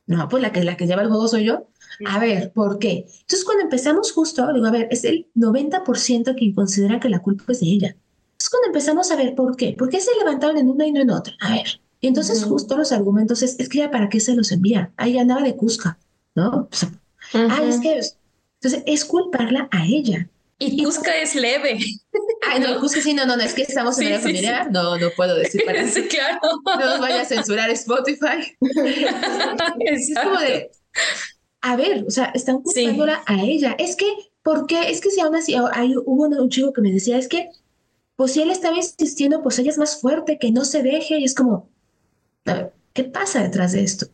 No, pues la que, la que lleva el juego soy yo. A ver, ¿por qué? Entonces, cuando empezamos justo, digo, a ver, es el 90% quien considera que la culpa es de ella. Entonces, cuando empezamos a ver por qué, ¿por qué se levantaron en una y no en otra? A ver. Y entonces, justo los argumentos es, es que ya para qué se los envía. Ahí andaba de Cusca, ¿no? Ah, es que. Entonces, es culparla a ella. Y Cusca es leve. Ay, no, Cusca sí, no, no, no, es que estamos en la familia. No, no puedo decir para Sí, claro. No nos vaya a censurar Spotify. es como de, a ver, o sea, están culpándola a ella. Es que, ¿por qué? Es que si aún así, hay, hubo un chico que me decía, es que, pues si él estaba insistiendo, pues ella es más fuerte, que no se deje. Y es como, a ver, ¿qué pasa detrás de esto?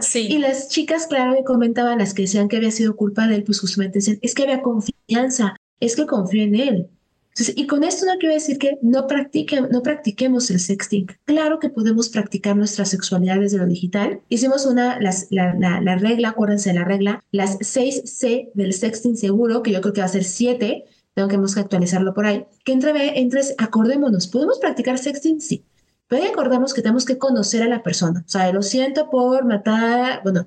Sí. Y las chicas, claro, que comentaban, las que decían que había sido culpa de él, pues justamente decían, es que había confianza, es que confío en él. Y con esto no quiero decir que no, practique, no practiquemos el sexting. Claro que podemos practicar nuestra sexualidad desde lo digital. Hicimos una, las, la, la, regla, acuérdense de la regla, las 6C del sexting seguro, que yo creo que va a ser 7, tengo que actualizarlo por ahí, que entre, entre acordémonos, ¿podemos practicar sexting? Sí. Pero acordamos que tenemos que conocer a la persona. O sea, lo siento por matar, bueno,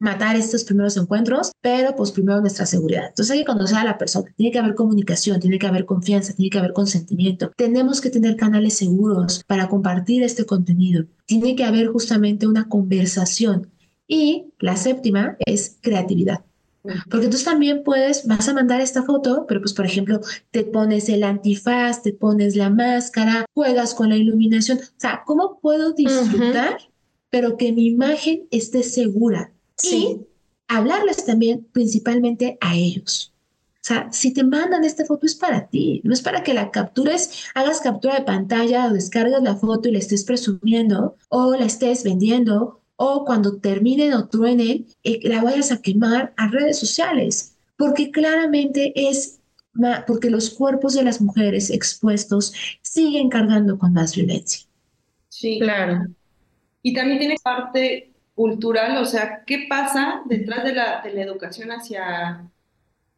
matar estos primeros encuentros, pero pues primero nuestra seguridad. Entonces hay que conocer a la persona, tiene que haber comunicación, tiene que haber confianza, tiene que haber consentimiento. Tenemos que tener canales seguros para compartir este contenido. Tiene que haber justamente una conversación. Y la séptima es creatividad. Porque entonces también puedes, vas a mandar esta foto, pero pues por ejemplo, te pones el antifaz, te pones la máscara, juegas con la iluminación. O sea, ¿cómo puedo disfrutar, pero que mi imagen esté segura? Sí. Y hablarles también principalmente a ellos. O sea, si te mandan esta foto es para ti, no es para que la captures, hagas captura de pantalla o descargas la foto y la estés presumiendo o la estés vendiendo o cuando terminen o truenen eh, la vayas a quemar a redes sociales, porque claramente es porque los cuerpos de las mujeres expuestos siguen cargando con más violencia. Sí, claro. Y también tiene parte cultural, o sea, ¿qué pasa detrás de la, de la educación hacia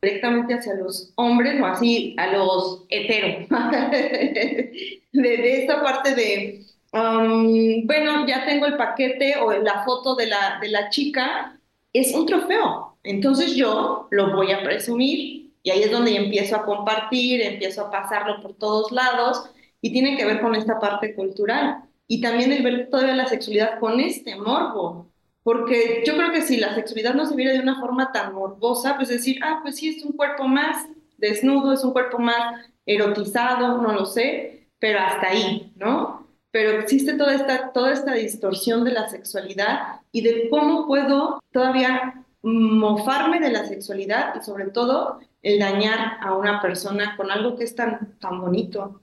directamente hacia los hombres o así a los heteros? de, esta parte de, um, bueno, ya tengo el paquete o la foto de la, de la chica, es un trofeo. Entonces yo lo voy a presumir y ahí es donde empiezo a compartir, empiezo a pasarlo por todos lados y tiene que ver con esta parte cultural. Y también el ver todavía la sexualidad con este morbo, porque yo creo que si la sexualidad no se viera de una forma tan morbosa, pues decir, ah, pues sí, es un cuerpo más desnudo, es un cuerpo más erotizado, no lo sé, pero hasta ahí, ¿no? Pero existe toda esta, toda esta distorsión de la sexualidad y de cómo puedo todavía mofarme de la sexualidad y sobre todo el dañar a una persona con algo que es tan, tan bonito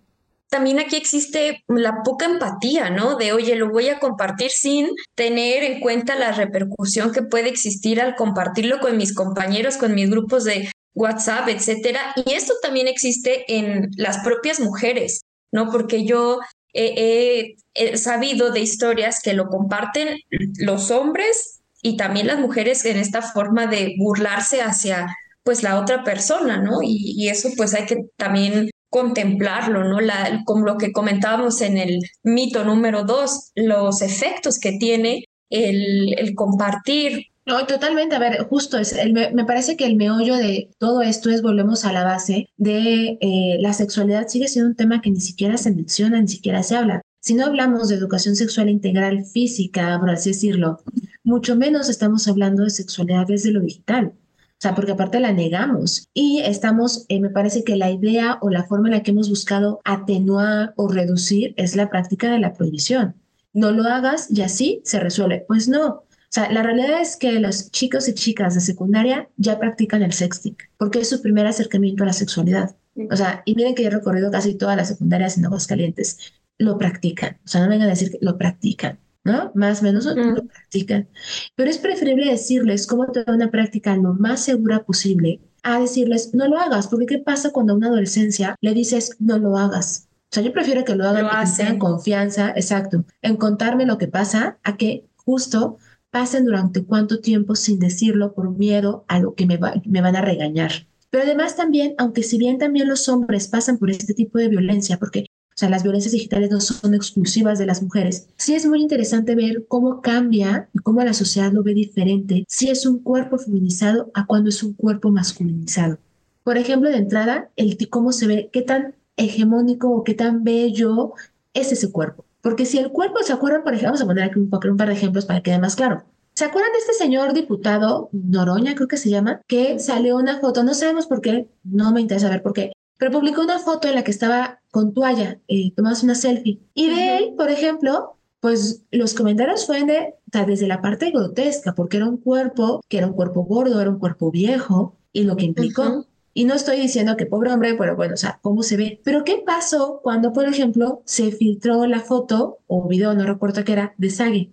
también aquí existe la poca empatía, ¿no? De, oye, lo voy a compartir sin tener en cuenta la repercusión que puede existir al compartirlo con mis compañeros, con mis grupos de WhatsApp, etcétera. Y esto también existe en las propias mujeres, ¿no? Porque yo he, sabido de historias que lo comparten los hombres y también las mujeres en esta forma de burlarse hacia pues la otra persona, ¿no? Y, y, eso pues hay que también contemplarlo, ¿no? La, como lo que comentábamos en el mito número dos, los efectos que tiene el, el compartir. No, totalmente. A ver, justo es, me parece que el meollo de todo esto es, volvemos a la base de eh, la sexualidad sigue siendo un tema que ni siquiera se menciona, ni siquiera se habla. Si no hablamos de educación sexual integral física, por así decirlo, mucho menos estamos hablando de sexualidad desde lo digital. O sea, porque aparte la negamos y estamos, eh, me parece que la idea o la forma en la que hemos buscado atenuar o reducir es la práctica de la prohibición. No lo hagas y así se resuelve. Pues no. O sea, la realidad es que los chicos y chicas de secundaria ya practican el sexting porque es su primer acercamiento a la sexualidad. O sea, y miren que he recorrido casi todas las secundarias en Aguascalientes lo practican. O sea, no vengan a decir que lo practican, ¿no? Más o menos lo practican. Pero es preferible decirles cómo te da una práctica lo más segura posible a decirles no lo hagas, porque ¿qué pasa cuando a una adolescencia le dices no lo hagas? O sea, yo prefiero que lo hagan y tengan confianza, exacto, en contarme lo que pasa, a que justo pasen durante cuánto tiempo sin decirlo por miedo a lo que me, me van a regañar. Pero además también, aunque si bien también los hombres pasan por este tipo de violencia, porque sea, las violencias digitales no son exclusivas de las mujeres. Sí es muy interesante ver cómo cambia y cómo la sociedad lo ve diferente si es un cuerpo feminizado a cuando es un cuerpo masculinizado. Por ejemplo, de entrada, el cómo se ve, qué tan hegemónico o qué tan bello es ese cuerpo. Porque si el cuerpo, ¿se acuerdan? Por ejemplo, vamos a poner aquí un, un par de ejemplos para que quede más claro. ¿Se acuerdan de este señor diputado, Noroña, creo que se llama, que salió una foto, no sabemos por qué, no me interesa ver por qué, pero publicó una foto en la que estaba con toalla, eh, tomas una selfie. Y de él, por ejemplo, pues los comentarios fueron de, desde la parte grotesca, porque era un cuerpo, que era un cuerpo gordo, era un cuerpo viejo, y lo que implicó. Y no estoy diciendo que pobre hombre, pero bueno, o sea, cómo se ve. Pero ¿qué pasó cuando, por ejemplo, se filtró la foto o video, no recuerdo qué era, de Sagi?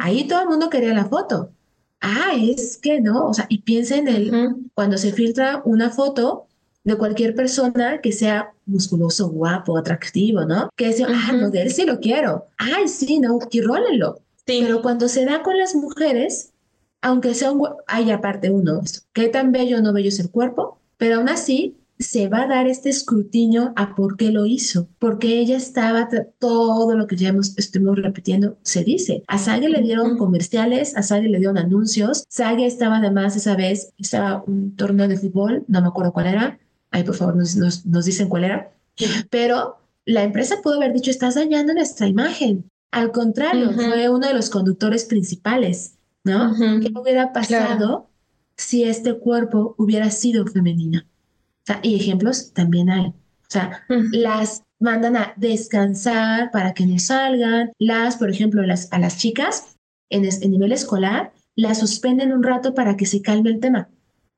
Ahí todo el mundo quería la foto. Ah, es que no, o sea, y piensa en él, cuando se filtra una foto de cualquier persona que sea musculoso, guapo, atractivo, ¿no? Que dice, ah, no, de él sí lo quiero. Ay, sí, no, quirólenlo. Sí. Pero cuando se da con las mujeres, aunque sea un, hay aparte uno, qué tan bello o no bello es el cuerpo, pero aún así se va a dar este escrutinio a por qué lo hizo, porque ella estaba, todo lo que ya hemos, estuvimos repitiendo, se dice. A Sage le dieron comerciales, a Sage le dieron anuncios, Sage estaba además esa vez, estaba un torneo de fútbol, no me acuerdo cuál era, Ahí, por favor, nos, nos, dicen cuál era. Pero la empresa pudo haber dicho, estás dañando nuestra imagen. Al contrario, fue uno de los conductores principales, ¿no? ¿Qué hubiera pasado si este cuerpo hubiera sido femenino? O sea, y ejemplos también hay. O sea, las mandan a descansar para que no salgan. Las, por ejemplo, las, a las chicas en, en nivel escolar, las suspenden un rato para que se calme el tema.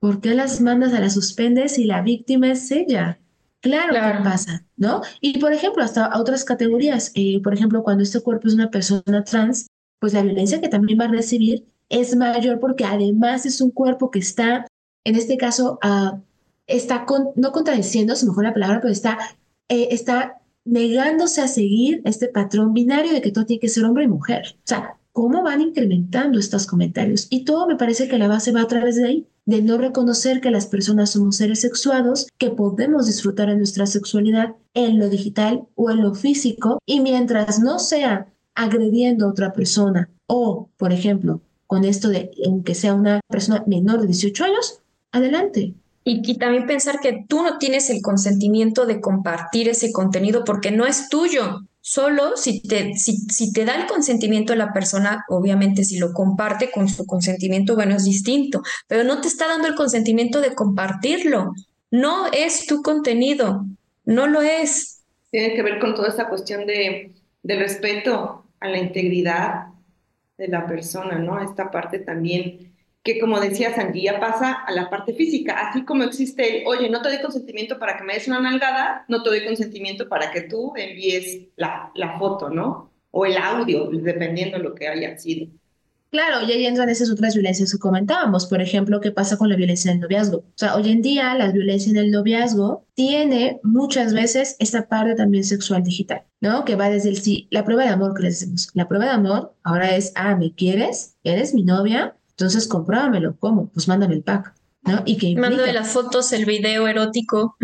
¿Por qué las mandas a las suspendes si la víctima es ella? Claro, que pasa, ¿no? Y por ejemplo, hasta otras categorías, eh, por ejemplo, cuando este cuerpo es una persona trans, pues la violencia que también va a recibir es mayor porque además es un cuerpo que está, en este caso, uh, está no contradiciendo, si mejor la palabra, pero está, eh, está negándose a seguir este patrón binario de que todo tiene que ser hombre y mujer. O sea, ¿cómo van incrementando estos comentarios? Y todo me parece que la base va a través de ahí de no reconocer que las personas somos seres sexuados, que podemos disfrutar de nuestra sexualidad en lo digital o en lo físico, y mientras no sea agrediendo a otra persona o, por ejemplo, con esto de aunque sea una persona menor de 18 años, adelante. Y, y, también pensar que tú no tienes el consentimiento de compartir ese contenido porque no es tuyo. Solo si te, si, si te da el consentimiento la persona, obviamente si lo comparte con su consentimiento, bueno, es distinto, pero no te está dando el consentimiento de compartirlo. No es tu contenido, no lo es. Tiene que ver con toda esta cuestión de, de respeto a la integridad de la persona, ¿no? Esta parte también que como decía Sandy, ya pasa a la parte física, así como existe, oye, no te doy consentimiento para que me des una nalgada, no te doy consentimiento para que tú envíes la, la foto, ¿no? O el audio, dependiendo de lo que haya sido. Claro, y ahí entran esas otras violencias que comentábamos, por ejemplo, qué pasa con la violencia en el noviazgo. O sea, hoy en día la violencia en el noviazgo tiene muchas veces esta parte también sexual digital, ¿no? Que va desde el sí, la prueba de amor que decimos. La prueba de amor ahora es, ah, ¿me quieres? ¿Eres mi novia? Entonces, comprámelo. ¿Cómo? Pues mándame el pack, ¿no? ¿Y qué implica? Mándame las fotos, el video erótico.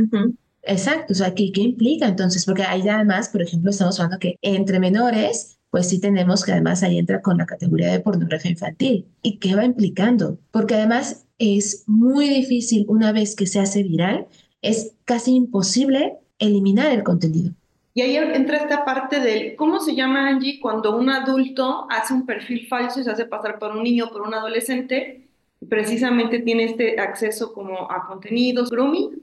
Exacto, o sea, ¿qué, ¿qué implica entonces? Porque ahí además, por ejemplo, estamos hablando que entre menores, pues sí tenemos que además ahí entra con la categoría de pornografía infantil. ¿Y qué va implicando? Porque además es muy difícil una vez que se hace viral, es casi imposible eliminar el contenido. Y ahí entra esta parte del, ¿cómo se llama Angie cuando un adulto hace un perfil falso y se hace pasar por un niño o por un adolescente? Precisamente tiene este acceso como a contenidos, grooming.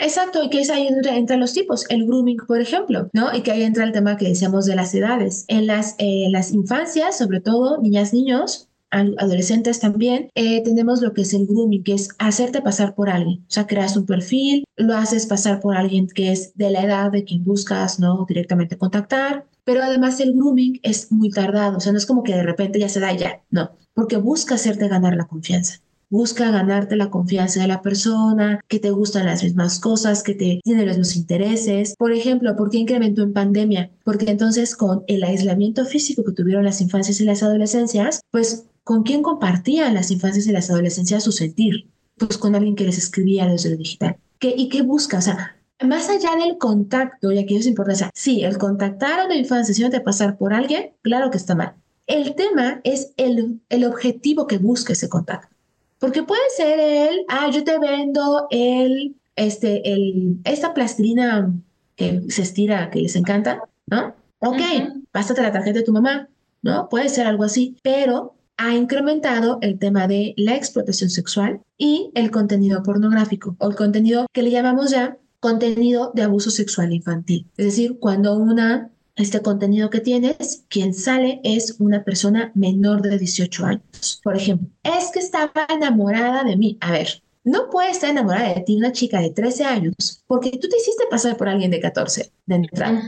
exacto, y que es ahí entre, entre, los tipos, el grooming, por ejemplo, ¿no? Y que ahí entra el tema que decíamos de las edades. En las, eh, las infancias, sobre todo, niñas, niños, adolescentes también, eh, tenemos lo que es el grooming, que es hacerte pasar por alguien. O sea, creas un perfil, lo haces pasar por alguien que es de la edad de quien buscas, ¿no? Directamente contactar. Pero además el grooming es muy tardado, o sea, no es como que de repente ya se da ya, no, porque busca hacerte ganar la confianza busca ganarte la confianza de la persona, que te gustan las mismas cosas, que te tienen los mismos intereses. Por ejemplo, ¿por qué incrementó en pandemia? Porque entonces con el aislamiento físico que tuvieron las infancias y las adolescencias, pues ¿Con quién compartían las infancias y las adolescencias su sentir? Pues con alguien que les escribía desde lo digital. ¿Qué, ¿Y qué busca? O sea, más allá del contacto, y aquí es importante, o sí, el contactar a la infancia si no te pasar por alguien, claro que está mal. El tema es el, el objetivo que busca ese contacto. Porque puede ser el, ah, yo te vendo el, este, el, esta plastilina que se estira, que les encanta, ¿no? Ok, pásate la tarjeta de tu mamá, ¿no? Puede ser algo así, pero ha incrementado el tema de la explotación sexual y el contenido pornográfico o el contenido que le llamamos ya contenido de abuso sexual infantil. Es decir, cuando una este contenido que tienes, quien sale es una persona menor de 18 años. Por ejemplo, es que estaba enamorada de mí. A ver, no puede estar enamorada de ti una chica de 13 años porque tú te hiciste pasar por alguien de 14 de entrada.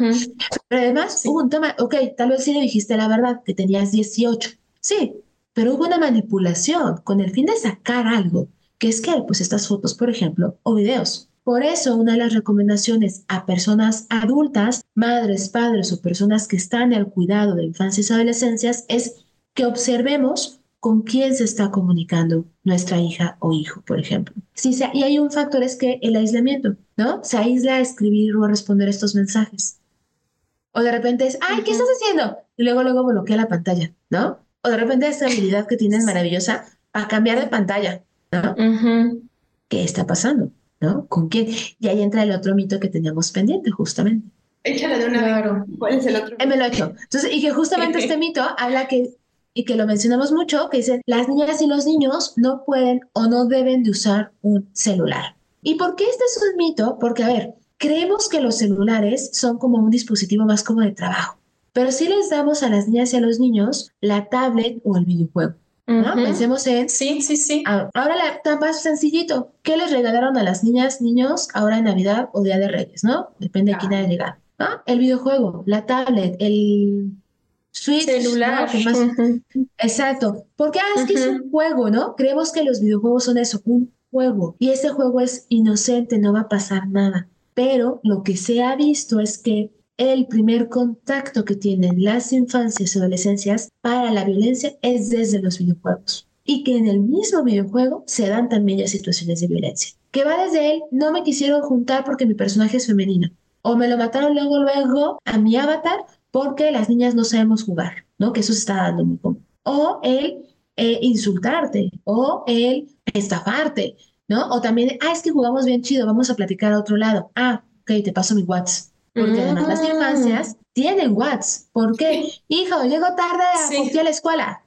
Pero además hubo un tema, ok, tal vez sí le dijiste la verdad, que tenías 18. Sí, pero hubo una manipulación con el fin de sacar algo, que es que, pues estas fotos, por ejemplo, o videos. Por eso, una de las recomendaciones a personas adultas, madres, padres o personas que están al cuidado de infancias y adolescencias es que observemos con quién se está comunicando nuestra hija o hijo, por ejemplo. Sí, y hay un factor es que el aislamiento, ¿no? Se aísla a escribir o a responder estos mensajes. O de repente es, ay, ¿qué estás haciendo? Y luego, luego bloquea la pantalla, ¿no? O de repente esa habilidad que tienes maravillosa a cambiar de pantalla, ¿no? ¿Qué está pasando? ¿No? ¿Con quién? Y ahí entra el otro mito que teníamos pendiente, justamente. Échale de una claro. ¿Cuál es el otro? Eh, me lo he hecho. Entonces, y que justamente este mito habla que, y que lo mencionamos mucho, que dice, las niñas y los niños no pueden o no deben de usar un celular. ¿Y por qué este es un mito? Porque, a ver, creemos que los celulares son como un dispositivo más como de trabajo. Pero sí les damos a las niñas y a los niños la tablet o el videojuego. ¿no? Pensemos en... Sí, sí, sí. Ahora la tan más sencillito. ¿Qué les regalaron a las niñas, niños ahora en Navidad o Día de Reyes, no? Depende de quién haya llegado. ¿no? El videojuego, la tablet, el Switch. Celular. Exacto. Porque ah, es que es un juego, ¿no? Creemos que los videojuegos son eso, un juego. Y ese juego es inocente, no va a pasar nada. Pero lo que se ha visto es que el primer contacto que tienen las infancias y adolescencias para la violencia es desde los videojuegos. Y que en el mismo videojuego se dan también ya situaciones de violencia. Que va desde él, no me quisieron juntar porque mi personaje es femenino. O me lo mataron luego, luego a mi avatar porque las niñas no sabemos jugar, ¿no? Que eso se está dando muy común. O el eh, insultarte, o el estafarte, ¿no? O también, ah, es que jugamos bien chido, vamos a platicar a otro lado. Ah, ok, te paso mi WhatsApp porque además las infancias tienen WhatsApp. ¿Por qué? Hijo, llego tarde a, a la escuela.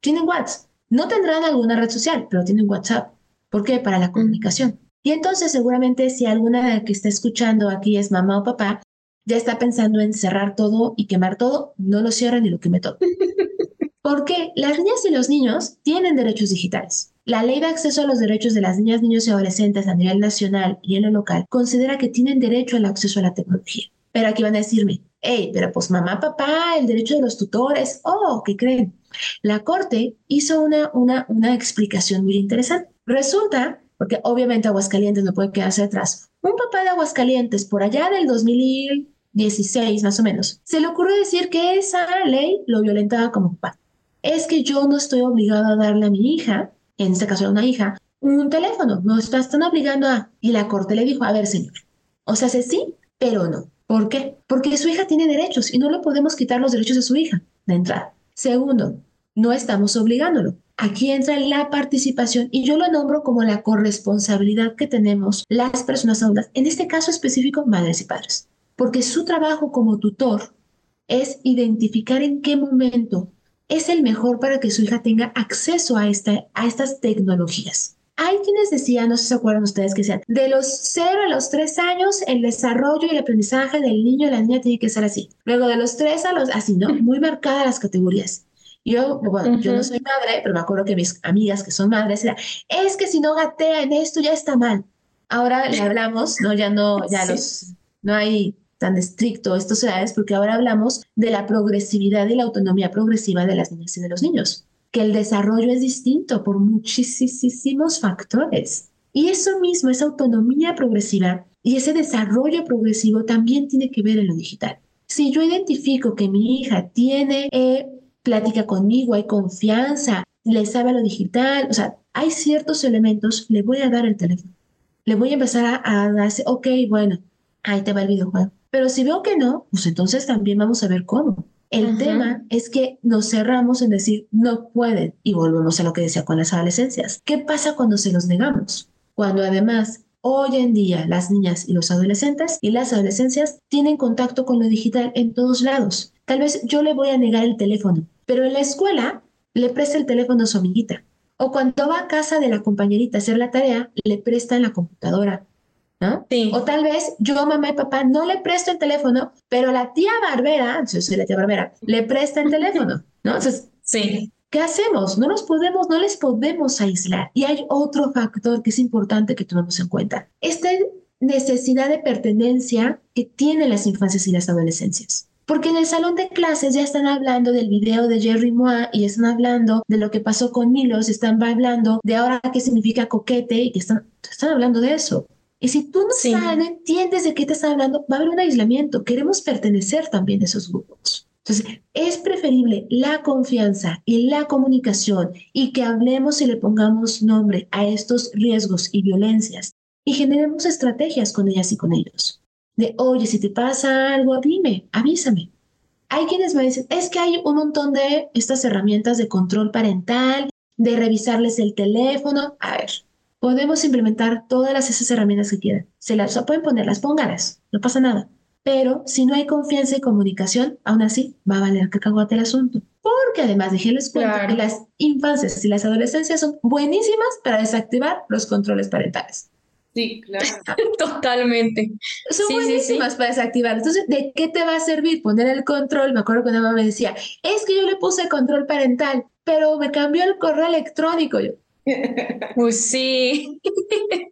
Tienen WhatsApp. No tendrán alguna red social, pero tienen WhatsApp. ¿Por qué? Para la comunicación. Y entonces seguramente si alguna que está escuchando aquí es mamá o papá, ya está pensando en cerrar todo y quemar todo, no lo cierren ni lo queme todo. Porque las niñas y los niños tienen derechos digitales. La Ley de Acceso a los Derechos de las Niñas, Niños y Adolescentes a nivel nacional y en lo local considera que tienen derecho al acceso a la tecnología. Pero aquí van a decirme, hey, pero pues mamá, papá, el derecho de los tutores, oh, ¿qué creen? La Corte hizo una, una, una explicación muy interesante. Resulta, porque obviamente Aguascalientes no puede quedarse atrás, un papá de Aguascalientes por allá del 2016 más o menos, se le ocurrió decir que esa ley lo violentaba como papá. Es que yo no estoy obligado a darle a mi hija en este caso era una hija, un teléfono, no están obligando a... Y la corte le dijo, a ver, señor, o sea, sí, pero no. ¿Por qué? Porque su hija tiene derechos y no le podemos quitar los derechos de su hija de entrada. Segundo, no estamos obligándolo. Aquí entra la participación y yo lo nombro como la corresponsabilidad que tenemos las personas adultas, en este caso específico, madres y padres. porque su trabajo como tutor es identificar en qué momento es el mejor para que su hija tenga acceso a, esta, a estas tecnologías. Hay quienes decían, no sé si se acuerdan ustedes, que decían, de los 0 a los 3 años, el desarrollo y el aprendizaje del niño y la niña tiene que ser así. Luego de los 3 a los, así, ¿no? Muy marcadas las categorías. Yo, bueno, yo no soy madre, pero me acuerdo que mis amigas que son madres era, es que si no gatea en esto ya está mal. Ahora le hablamos, ¿no? Ya no, ya los, no hay tan estricto estos edades porque ahora hablamos de la progresividad y la autonomía progresiva de las niñas y de los niños, que el desarrollo es distinto por muchísimos factores. Y eso mismo, esa autonomía progresiva y ese desarrollo progresivo también tiene que ver en lo digital. Si yo identifico que mi hija tiene, eh, plática conmigo, hay confianza, le sabe lo digital, o sea, hay ciertos elementos, le voy a dar el teléfono. Le voy a empezar a, a darse, ok, bueno, ahí te va el videojuego. Pero si veo que no, pues entonces también vamos a ver cómo. El tema es que nos cerramos en decir no pueden y volvemos a lo que decía con las adolescencias. ¿Qué pasa cuando se los negamos? Cuando además hoy en día las niñas y los adolescentes y las adolescencias tienen contacto con lo digital en todos lados. Tal vez yo le voy a negar el teléfono, pero en la escuela le presta el teléfono a su amiguita. O cuando va a casa de la compañerita a hacer la tarea, le prestan la computadora o tal vez yo, mamá y papá, no le presto el teléfono, pero la tía Barbera, yo soy la tía Barbera, le presta el teléfono, ¿no? Entonces, sí. ¿qué hacemos? No nos podemos, no les podemos aislar. Y hay otro factor que es importante que tomemos en cuenta. Esta necesidad de pertenencia que tienen las infancias y las adolescencias. Porque en el salón de clases ya están hablando del video de Jerry Moa y están hablando de lo que pasó con Milos, están hablando de ahora qué significa coquete y que están, están hablando de eso. Y si tú no, sabes, no entiendes de qué te estás hablando, va a haber un aislamiento. Queremos pertenecer también a esos grupos. Entonces, es preferible la confianza y la comunicación y que hablemos y le pongamos nombre a estos riesgos y violencias y generemos estrategias con ellas y con ellos. De, oye, si te pasa algo, dime, avísame. Hay quienes me dicen, es que hay un montón de estas herramientas de control parental, de revisarles el teléfono. A ver, Podemos implementar todas esas herramientas que quieran. Se las pueden poner, las póngalas, no pasa nada. Pero si no hay confianza y comunicación, aún así va a valer cacahuate el asunto. Porque además déjenles cuento que las infancias y las adolescencias son buenísimas para desactivar los controles parentales. Sí, claro. Totalmente. Son buenísimas para desactivar. Entonces, ¿de qué te va a servir poner el control? Me acuerdo que una mamá me decía, es que yo le puse control parental, pero me cambió el correo electrónico. Yo, pues sí.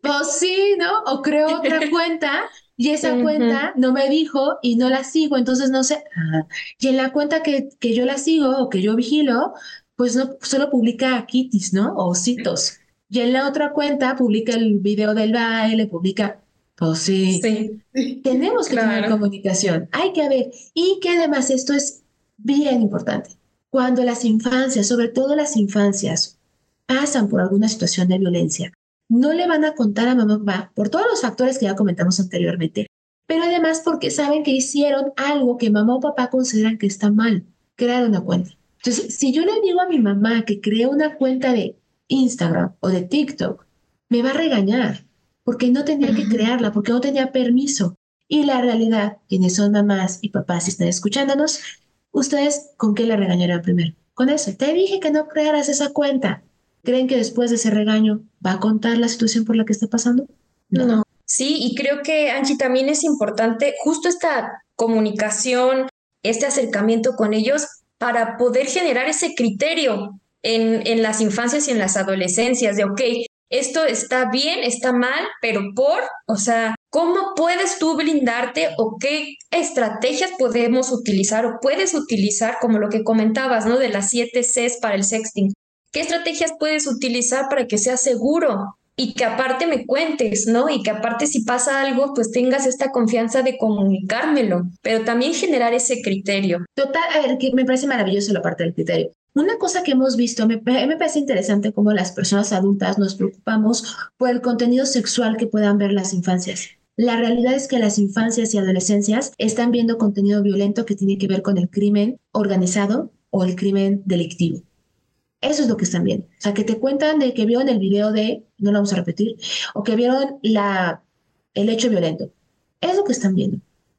Pues sí, ¿no? O creo otra cuenta y esa cuenta no me dijo y no la sigo, entonces no sé. Ah, y en la cuenta que, que yo la sigo o que yo vigilo, pues no solo publica kitties, ¿no? O citos. Y en la otra cuenta publica el video del baile, publica. Pues sí. sí. Tenemos que tener comunicación. Hay que ver. Y que además esto es bien importante. Cuando las infancias, sobre todo las infancias, pasan por alguna situación de violencia, no le van a contar a mamá papá por todos los factores que ya comentamos anteriormente, pero además porque saben que hicieron algo que mamá o papá consideran que está mal, crear una cuenta. Entonces, si yo le digo a mi mamá que creó una cuenta de Instagram o de TikTok, me va a regañar porque no tenía que crearla, porque no tenía permiso. Y la realidad, quienes son mamás y papás y están escuchándonos, ustedes con qué le regañarán primero? Con eso. Te dije que no crearas esa cuenta. ¿Creen que después de ese regaño va a contar la situación por la que está pasando? No. Sí, y creo que Angie también es importante justo esta comunicación, este acercamiento con ellos para poder generar ese criterio en, en las infancias y en las adolescencias de, ok, esto está bien, está mal, pero por, o sea, ¿cómo puedes tú blindarte o qué estrategias podemos utilizar o puedes utilizar como lo que comentabas, ¿no? De las siete Cs para el sexting. ¿Qué estrategias puedes utilizar para que sea seguro? Y que aparte me cuentes, ¿no? Y que aparte si pasa algo, pues tengas esta confianza de comunicármelo, pero también generar ese criterio. Total, a ver, que me parece maravilloso la parte del criterio. Una cosa que hemos visto, me, me parece interesante cómo las personas adultas nos preocupamos por el contenido sexual que puedan ver las infancias. La realidad es que las infancias y adolescencias están viendo contenido violento que tiene que ver con el crimen organizado o el crimen delictivo. Eso es lo que están viendo. O sea, que te cuentan de que vieron el video de, no lo vamos a repetir, o que vieron el hecho violento. Es lo que están viendo.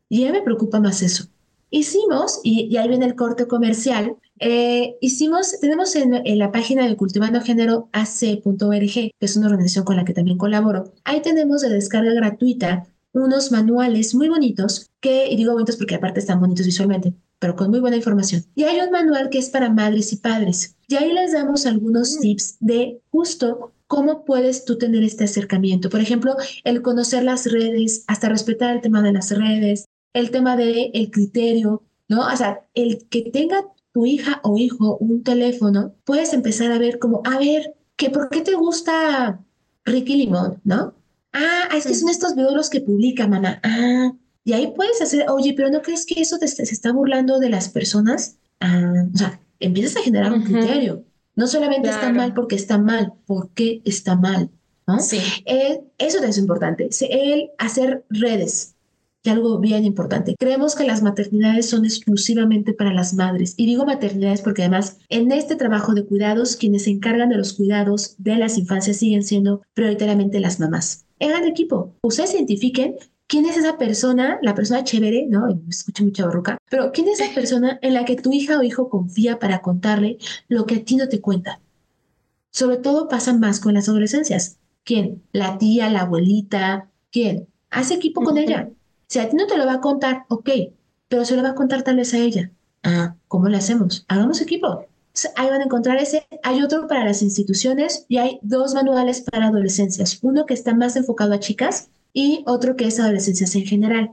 Y a mí me preocupa más eso. Hicimos, y, ahí viene el corte comercial, eh, hicimos, tenemos en, la página de Cultivando Género AC.org, que es una organización con la que también colaboro, ahí tenemos de descarga gratuita unos manuales muy bonitos, que, y digo bonitos porque aparte están bonitos visualmente, pero con muy buena información. Y hay un manual que es para madres y padres. Y ahí les damos algunos tips de justo cómo puedes tú tener este acercamiento. Por ejemplo, el conocer las redes, hasta respetar el tema de las redes, el tema del el criterio, ¿no? O sea, el que tenga tu hija o hijo un teléfono, puedes empezar a ver como, a ver, que ¿por qué te gusta Ricky Limón, no? Ah, es que son estos videos que publica, mamá. Ah, y ahí puedes hacer, oye, pero ¿no crees que eso te, se está burlando de las personas? Ah, o sea, empiezas a generar un criterio. No solamente está mal porque está mal, ¿por qué está mal? ¿no? Sí. Eh, eso es importante. El hacer redes, y algo bien importante. Creemos que las maternidades son exclusivamente para las madres. Y digo maternidades porque además en este trabajo de cuidados, quienes se encargan de los cuidados de las infancias siguen siendo prioritariamente las mamás. Hagan equipo. Ustedes identifiquen quién es esa persona, la persona chévere, ¿no? Me escucho mucha barroca, pero quién es esa persona en la que tu hija o hijo confía para contarle lo que a ti no te cuenta. Sobre todo pasa más con las adolescencias. ¿Quién? La tía, la abuelita. ¿Quién? Haz equipo con ella si a ti no te lo va a contar, ok, pero se lo va a contar tal vez a ella. Ah, ¿cómo lo hacemos? Hagamos equipo. Ahí van a encontrar ese. Hay otro para las instituciones y hay dos manuales para adolescencias. Uno que está más enfocado a chicas y otro que es adolescencias en general.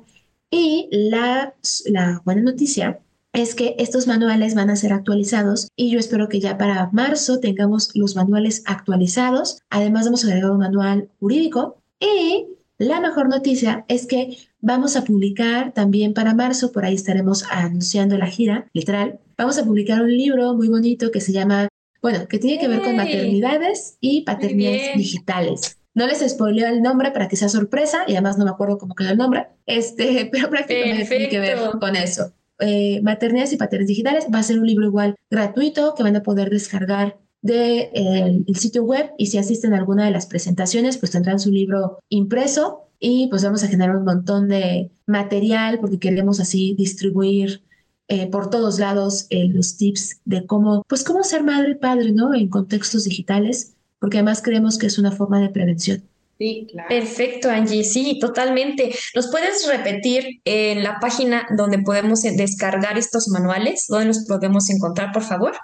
Y la, la buena noticia es que estos manuales van a ser actualizados y yo espero que ya para marzo tengamos los manuales actualizados. Además, vamos a agregar un manual jurídico y la mejor noticia es que vamos a publicar también para marzo, por ahí estaremos anunciando la gira, literal. Vamos a publicar un libro muy bonito que se llama, bueno, que tiene que ver con maternidades y paternidades digitales. No les spoileo el nombre para que sea sorpresa y además no me acuerdo cómo quedó el nombre, este, pero prácticamente tiene que ver con eso. Eh, maternidades y paternidades digitales va a ser un libro igual gratuito que van a poder descargar del de, el sitio web y si asisten a alguna de las presentaciones, pues tendrán su libro impreso y pues vamos a generar un montón de material porque queremos así distribuir eh, por todos lados eh, los tips de cómo, pues cómo ser madre y padre, ¿no? En contextos digitales, porque además creemos que es una forma de prevención. Sí, claro. Perfecto, Angie. Sí, totalmente. ¿Nos puedes repetir en la página donde podemos descargar estos manuales? ¿Dónde los podemos encontrar, por favor?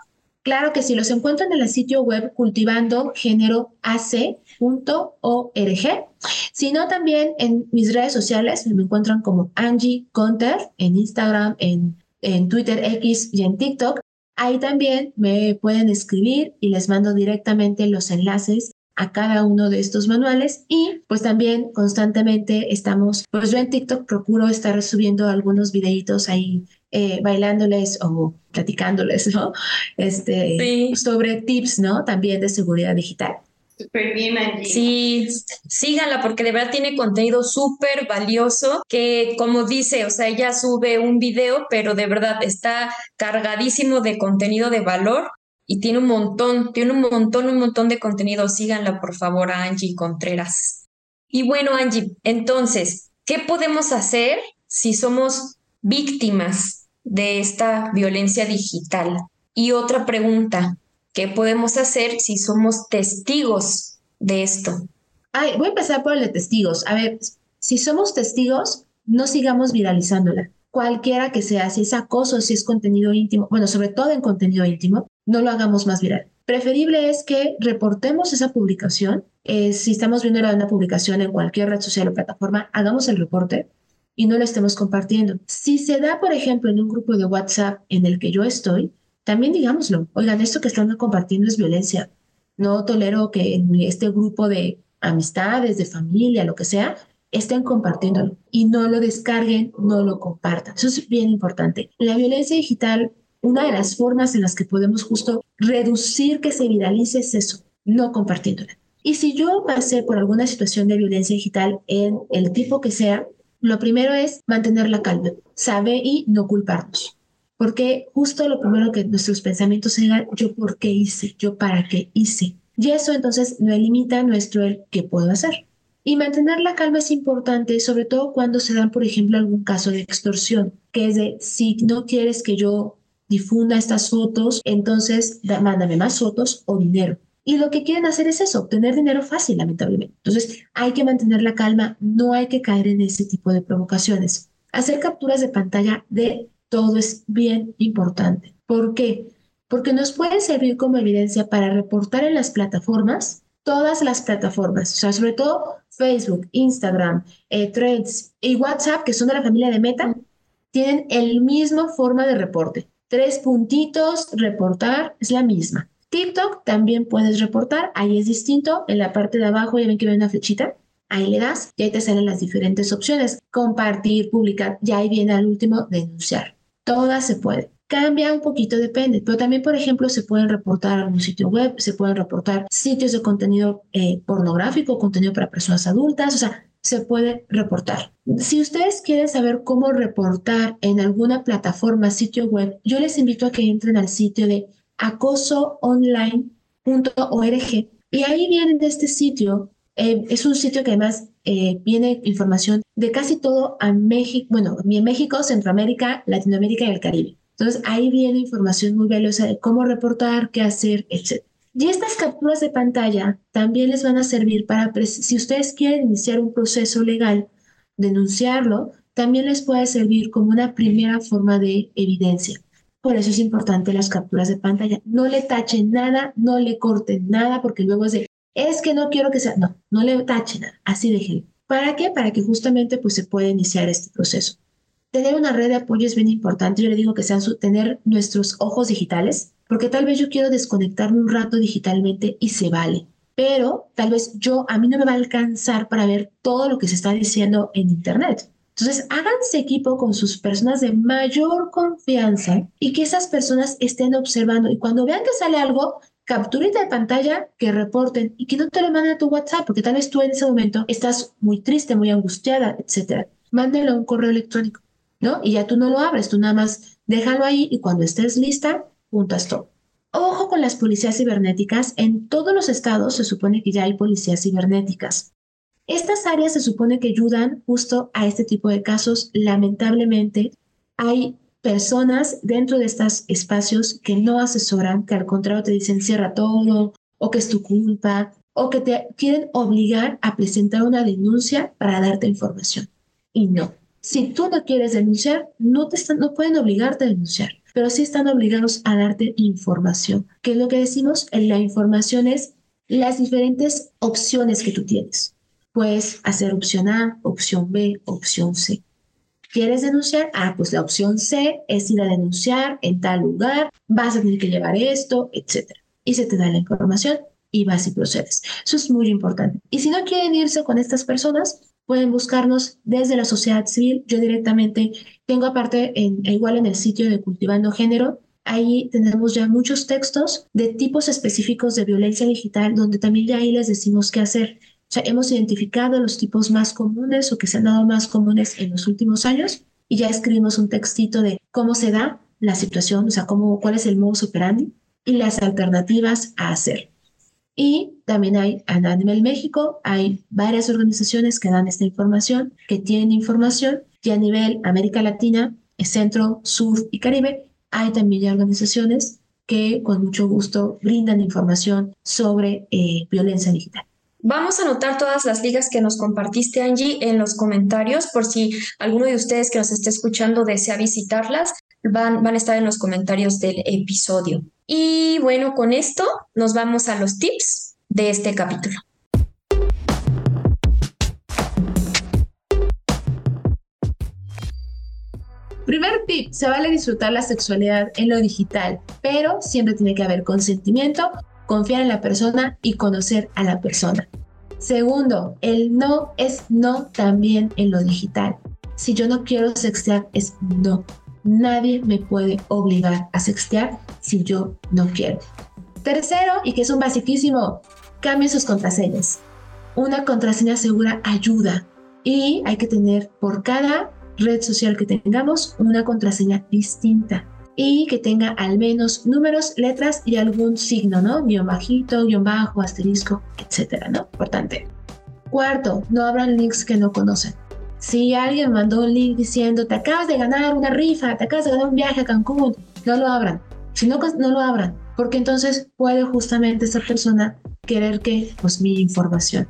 Claro que sí, los encuentran en el sitio web cultivandogéneroac.org, sino también en mis redes sociales, me encuentran como Angie Conter en Instagram, en, en Twitter X y en TikTok. Ahí también me pueden escribir y les mando directamente los enlaces a cada uno de estos manuales y pues también constantemente estamos, pues yo en TikTok procuro estar subiendo algunos videitos ahí eh, bailándoles o platicándoles, ¿no? Este, sobre tips, ¿no? También de seguridad digital. Súper bien, Angie. Sí, síganla porque de verdad tiene contenido súper valioso que como dice, o sea, ella sube un video, pero de verdad está cargadísimo de contenido de valor y tiene un montón, tiene un montón, un montón de contenido. Síganla, por favor, a Angie Contreras. Y bueno, Angie, entonces, ¿qué podemos hacer si somos víctimas de esta violencia digital. Y otra pregunta, ¿qué podemos hacer si somos testigos de esto? Ay, voy a empezar por el de testigos. A ver, si somos testigos, no sigamos viralizándola. Cualquiera que sea, si es acoso, si es contenido íntimo, bueno, sobre todo en contenido íntimo, no lo hagamos más viral. Preferible es que reportemos esa publicación. Eh, si estamos viendo una publicación en cualquier red social o plataforma, hagamos el reporte y no lo estemos compartiendo. Si se da, por ejemplo, en un grupo de WhatsApp en el que yo estoy, también digámoslo, oigan, esto que están compartiendo es violencia. No tolero que en este grupo de amistades, de familia, lo que sea, estén compartiéndolo y no lo descarguen, no lo compartan. Eso es bien importante. La violencia digital, una de las formas en las que podemos justo reducir que se viralice es eso, no compartiéndola. Y si yo pasé por alguna situación de violencia digital en el tipo que sea, lo primero es mantener la calma, saber y no culparnos. Porque justo lo primero que nuestros pensamientos sean, yo por qué hice, yo para qué hice. Y eso entonces no limita nuestro el qué puedo hacer. Y mantener la calma es importante, sobre todo cuando se dan, por ejemplo, algún caso de extorsión, que es de si no quieres que yo difunda estas fotos, entonces mándame más fotos o dinero. Y lo que quieren hacer es eso, obtener dinero fácil, lamentablemente. Entonces, hay que mantener la calma, no hay que caer en ese tipo de provocaciones. Hacer capturas de pantalla de todo es bien importante. ¿Por qué? Porque nos puede servir como evidencia para reportar en las plataformas, todas las plataformas, o sea, sobre todo Facebook, Instagram, eh, Threads y WhatsApp, que son de la familia de Meta, tienen el mismo forma de reporte. Tres puntitos, reportar, es la misma. TikTok también puedes reportar, ahí es distinto, en la parte de abajo ya ven que ve una flechita, ahí le das y ahí te salen las diferentes opciones, compartir, publicar, ya ahí viene al último, denunciar. Todas se puede. Cambia un poquito, depende, pero también, por ejemplo, se pueden reportar algún sitio web, se pueden reportar sitios de contenido eh, pornográfico, contenido para personas adultas, o sea, se puede reportar. Si ustedes quieren saber cómo reportar en alguna plataforma, sitio web, yo les invito a que entren al sitio de acosoonline.org y ahí vienen de este sitio. Eh, es un sitio que además eh, viene información de casi todo a México, bueno, en México, Centroamérica, Latinoamérica y el Caribe. Entonces ahí viene información muy valiosa de cómo reportar, qué hacer, etc. Y estas capturas de pantalla también les van a servir para, si ustedes quieren iniciar un proceso legal, denunciarlo, también les puede servir como una primera forma de evidencia. Por eso es importante las capturas de pantalla. No le tachen nada, no le corten nada, porque luego es de, es que no quiero que sea, no, no le tachen nada, así déjenlo. ¿Para qué? Para que justamente pues se pueda iniciar este proceso. Tener una red de apoyo es bien importante. Yo le digo que sean su, tener nuestros ojos digitales, porque tal vez yo quiero desconectarme un rato digitalmente y se vale. Pero tal vez yo, a mí no me va a alcanzar para ver todo lo que se está diciendo en Internet. Entonces, háganse equipo con sus personas de mayor confianza y que esas personas estén observando. Y cuando vean que sale algo, capturita de pantalla, que reporten y que no te lo manden a tu WhatsApp, porque tal vez tú en ese momento estás muy triste, muy angustiada, etc. Mándenlo a un correo electrónico, ¿no? Y ya tú no lo abres, tú nada más déjalo ahí y cuando estés lista, puntas todo. Ojo con las policías cibernéticas. En todos los estados se supone que ya hay policías cibernéticas. Estas áreas se supone que ayudan justo a este tipo de casos. Lamentablemente, hay personas dentro de estos espacios que no asesoran, que al contrario te dicen cierra todo, o que es tu culpa, o que te quieren obligar a presentar una denuncia para darte información. Y no. Si tú no quieres denunciar, no, te están, no pueden obligarte a denunciar pero sí están obligados a darte información. ¿Qué es lo que decimos? La información es las diferentes opciones que tú tienes. Puedes hacer opción A, opción B, opción C. ¿Quieres denunciar? Ah, pues la opción C es ir a denunciar en tal lugar, vas a tener que llevar esto, etc. Y se te da la información y vas y procedes. Eso es muy importante. Y si no quieren irse con estas personas, pueden buscarnos desde la sociedad civil. Yo directamente tengo aparte, en, igual en el sitio de Cultivando Género, ahí tenemos ya muchos textos de tipos específicos de violencia digital, donde también ya ahí les decimos qué hacer. O sea, hemos identificado los tipos más comunes o que se han dado más comunes en los últimos años y ya escribimos un textito de cómo se da la situación, o sea, cómo, cuál es el modus operandi y las alternativas a hacer. Y también hay en Animal México, hay varias organizaciones que dan esta información, que tienen información, y a nivel América Latina, Centro, Sur y Caribe, hay también organizaciones que con mucho gusto brindan información sobre eh, violencia digital. Vamos a anotar todas las ligas que nos compartiste, Angie, en los comentarios, por si alguno de ustedes que nos esté escuchando desea visitarlas, van, van a estar en los comentarios del episodio. Y bueno, con esto nos vamos a los tips de este capítulo. Primer tip, se vale disfrutar la sexualidad en lo digital, pero siempre tiene que haber consentimiento, confiar en la persona y conocer a la persona. Segundo, el no es no también en lo digital. Si yo no quiero sextear, es no. Nadie me puede obligar a sextear si yo no quiero. Tercero, y que es un basiquísimo, cambien sus contraseñas. Una contraseña segura ayuda y hay que tener por cada red social que tengamos una contraseña distinta y que tenga al menos números, letras y algún signo, ¿no? Guión bajito, guion bajo, asterisco, etcétera, ¿no? Importante. Cuarto, no abran links que no conocen. Si alguien mandó un link diciendo, te acabas de ganar una rifa, te acabas de ganar un viaje a Cancún, no lo abran. Si no, no lo abran, porque entonces puede justamente esa persona querer que pues mi información.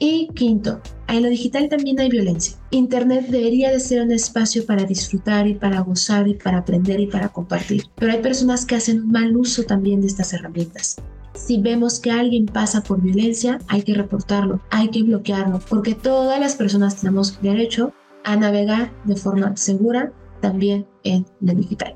Y quinto, en lo digital también hay violencia. Internet debería de ser un espacio para disfrutar y para gozar y para aprender y para compartir. Pero hay personas que hacen un mal uso también de estas herramientas. Si vemos que alguien pasa por violencia, hay que reportarlo, hay que bloquearlo, porque todas las personas tenemos derecho a navegar de forma segura también en lo digital.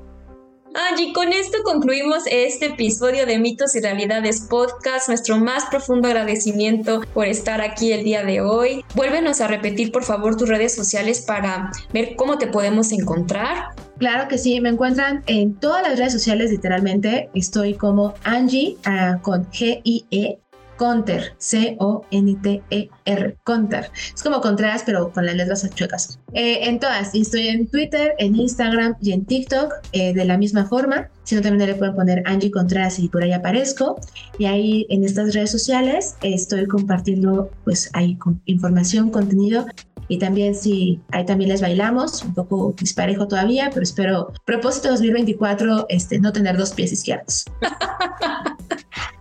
Angie, con esto concluimos este episodio de Mitos y Realidades Podcast. Nuestro más profundo agradecimiento por estar aquí el día de hoy. Vuélvenos a repetir, por favor, tus redes sociales para ver cómo te podemos encontrar. Claro que sí, me encuentran en todas las redes sociales, literalmente. Estoy como Angie ah, con G-I-E Conter, C-O-N-T-E-R, Conter. Es como Contreras, pero con las letras chuecas. Eh, en todas, estoy en Twitter, en Instagram y en TikTok eh, de la misma forma. Si no, también le pueden poner Angie Contreras y por ahí aparezco. Y ahí en estas redes sociales estoy compartiendo, pues, ahí con información, contenido y también si ahí también les bailamos, un poco disparejo todavía, pero espero, propósito 2024, este, no tener dos pies izquierdos.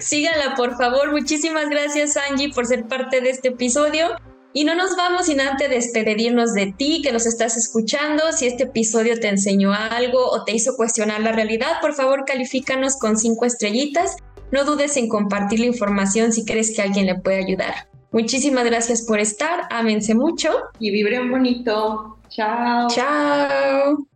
Síganla, por favor. Muchísimas gracias, Angie, por ser parte de este episodio. Y no nos vamos sin antes despedirnos de ti que nos estás escuchando. Si este episodio te enseñó algo o te hizo cuestionar la realidad, por favor califícanos con cinco estrellitas. No dudes en compartir la información si crees que alguien le puede ayudar. Muchísimas gracias por estar. Ámense mucho. Y vibren bonito. Chao. Chao.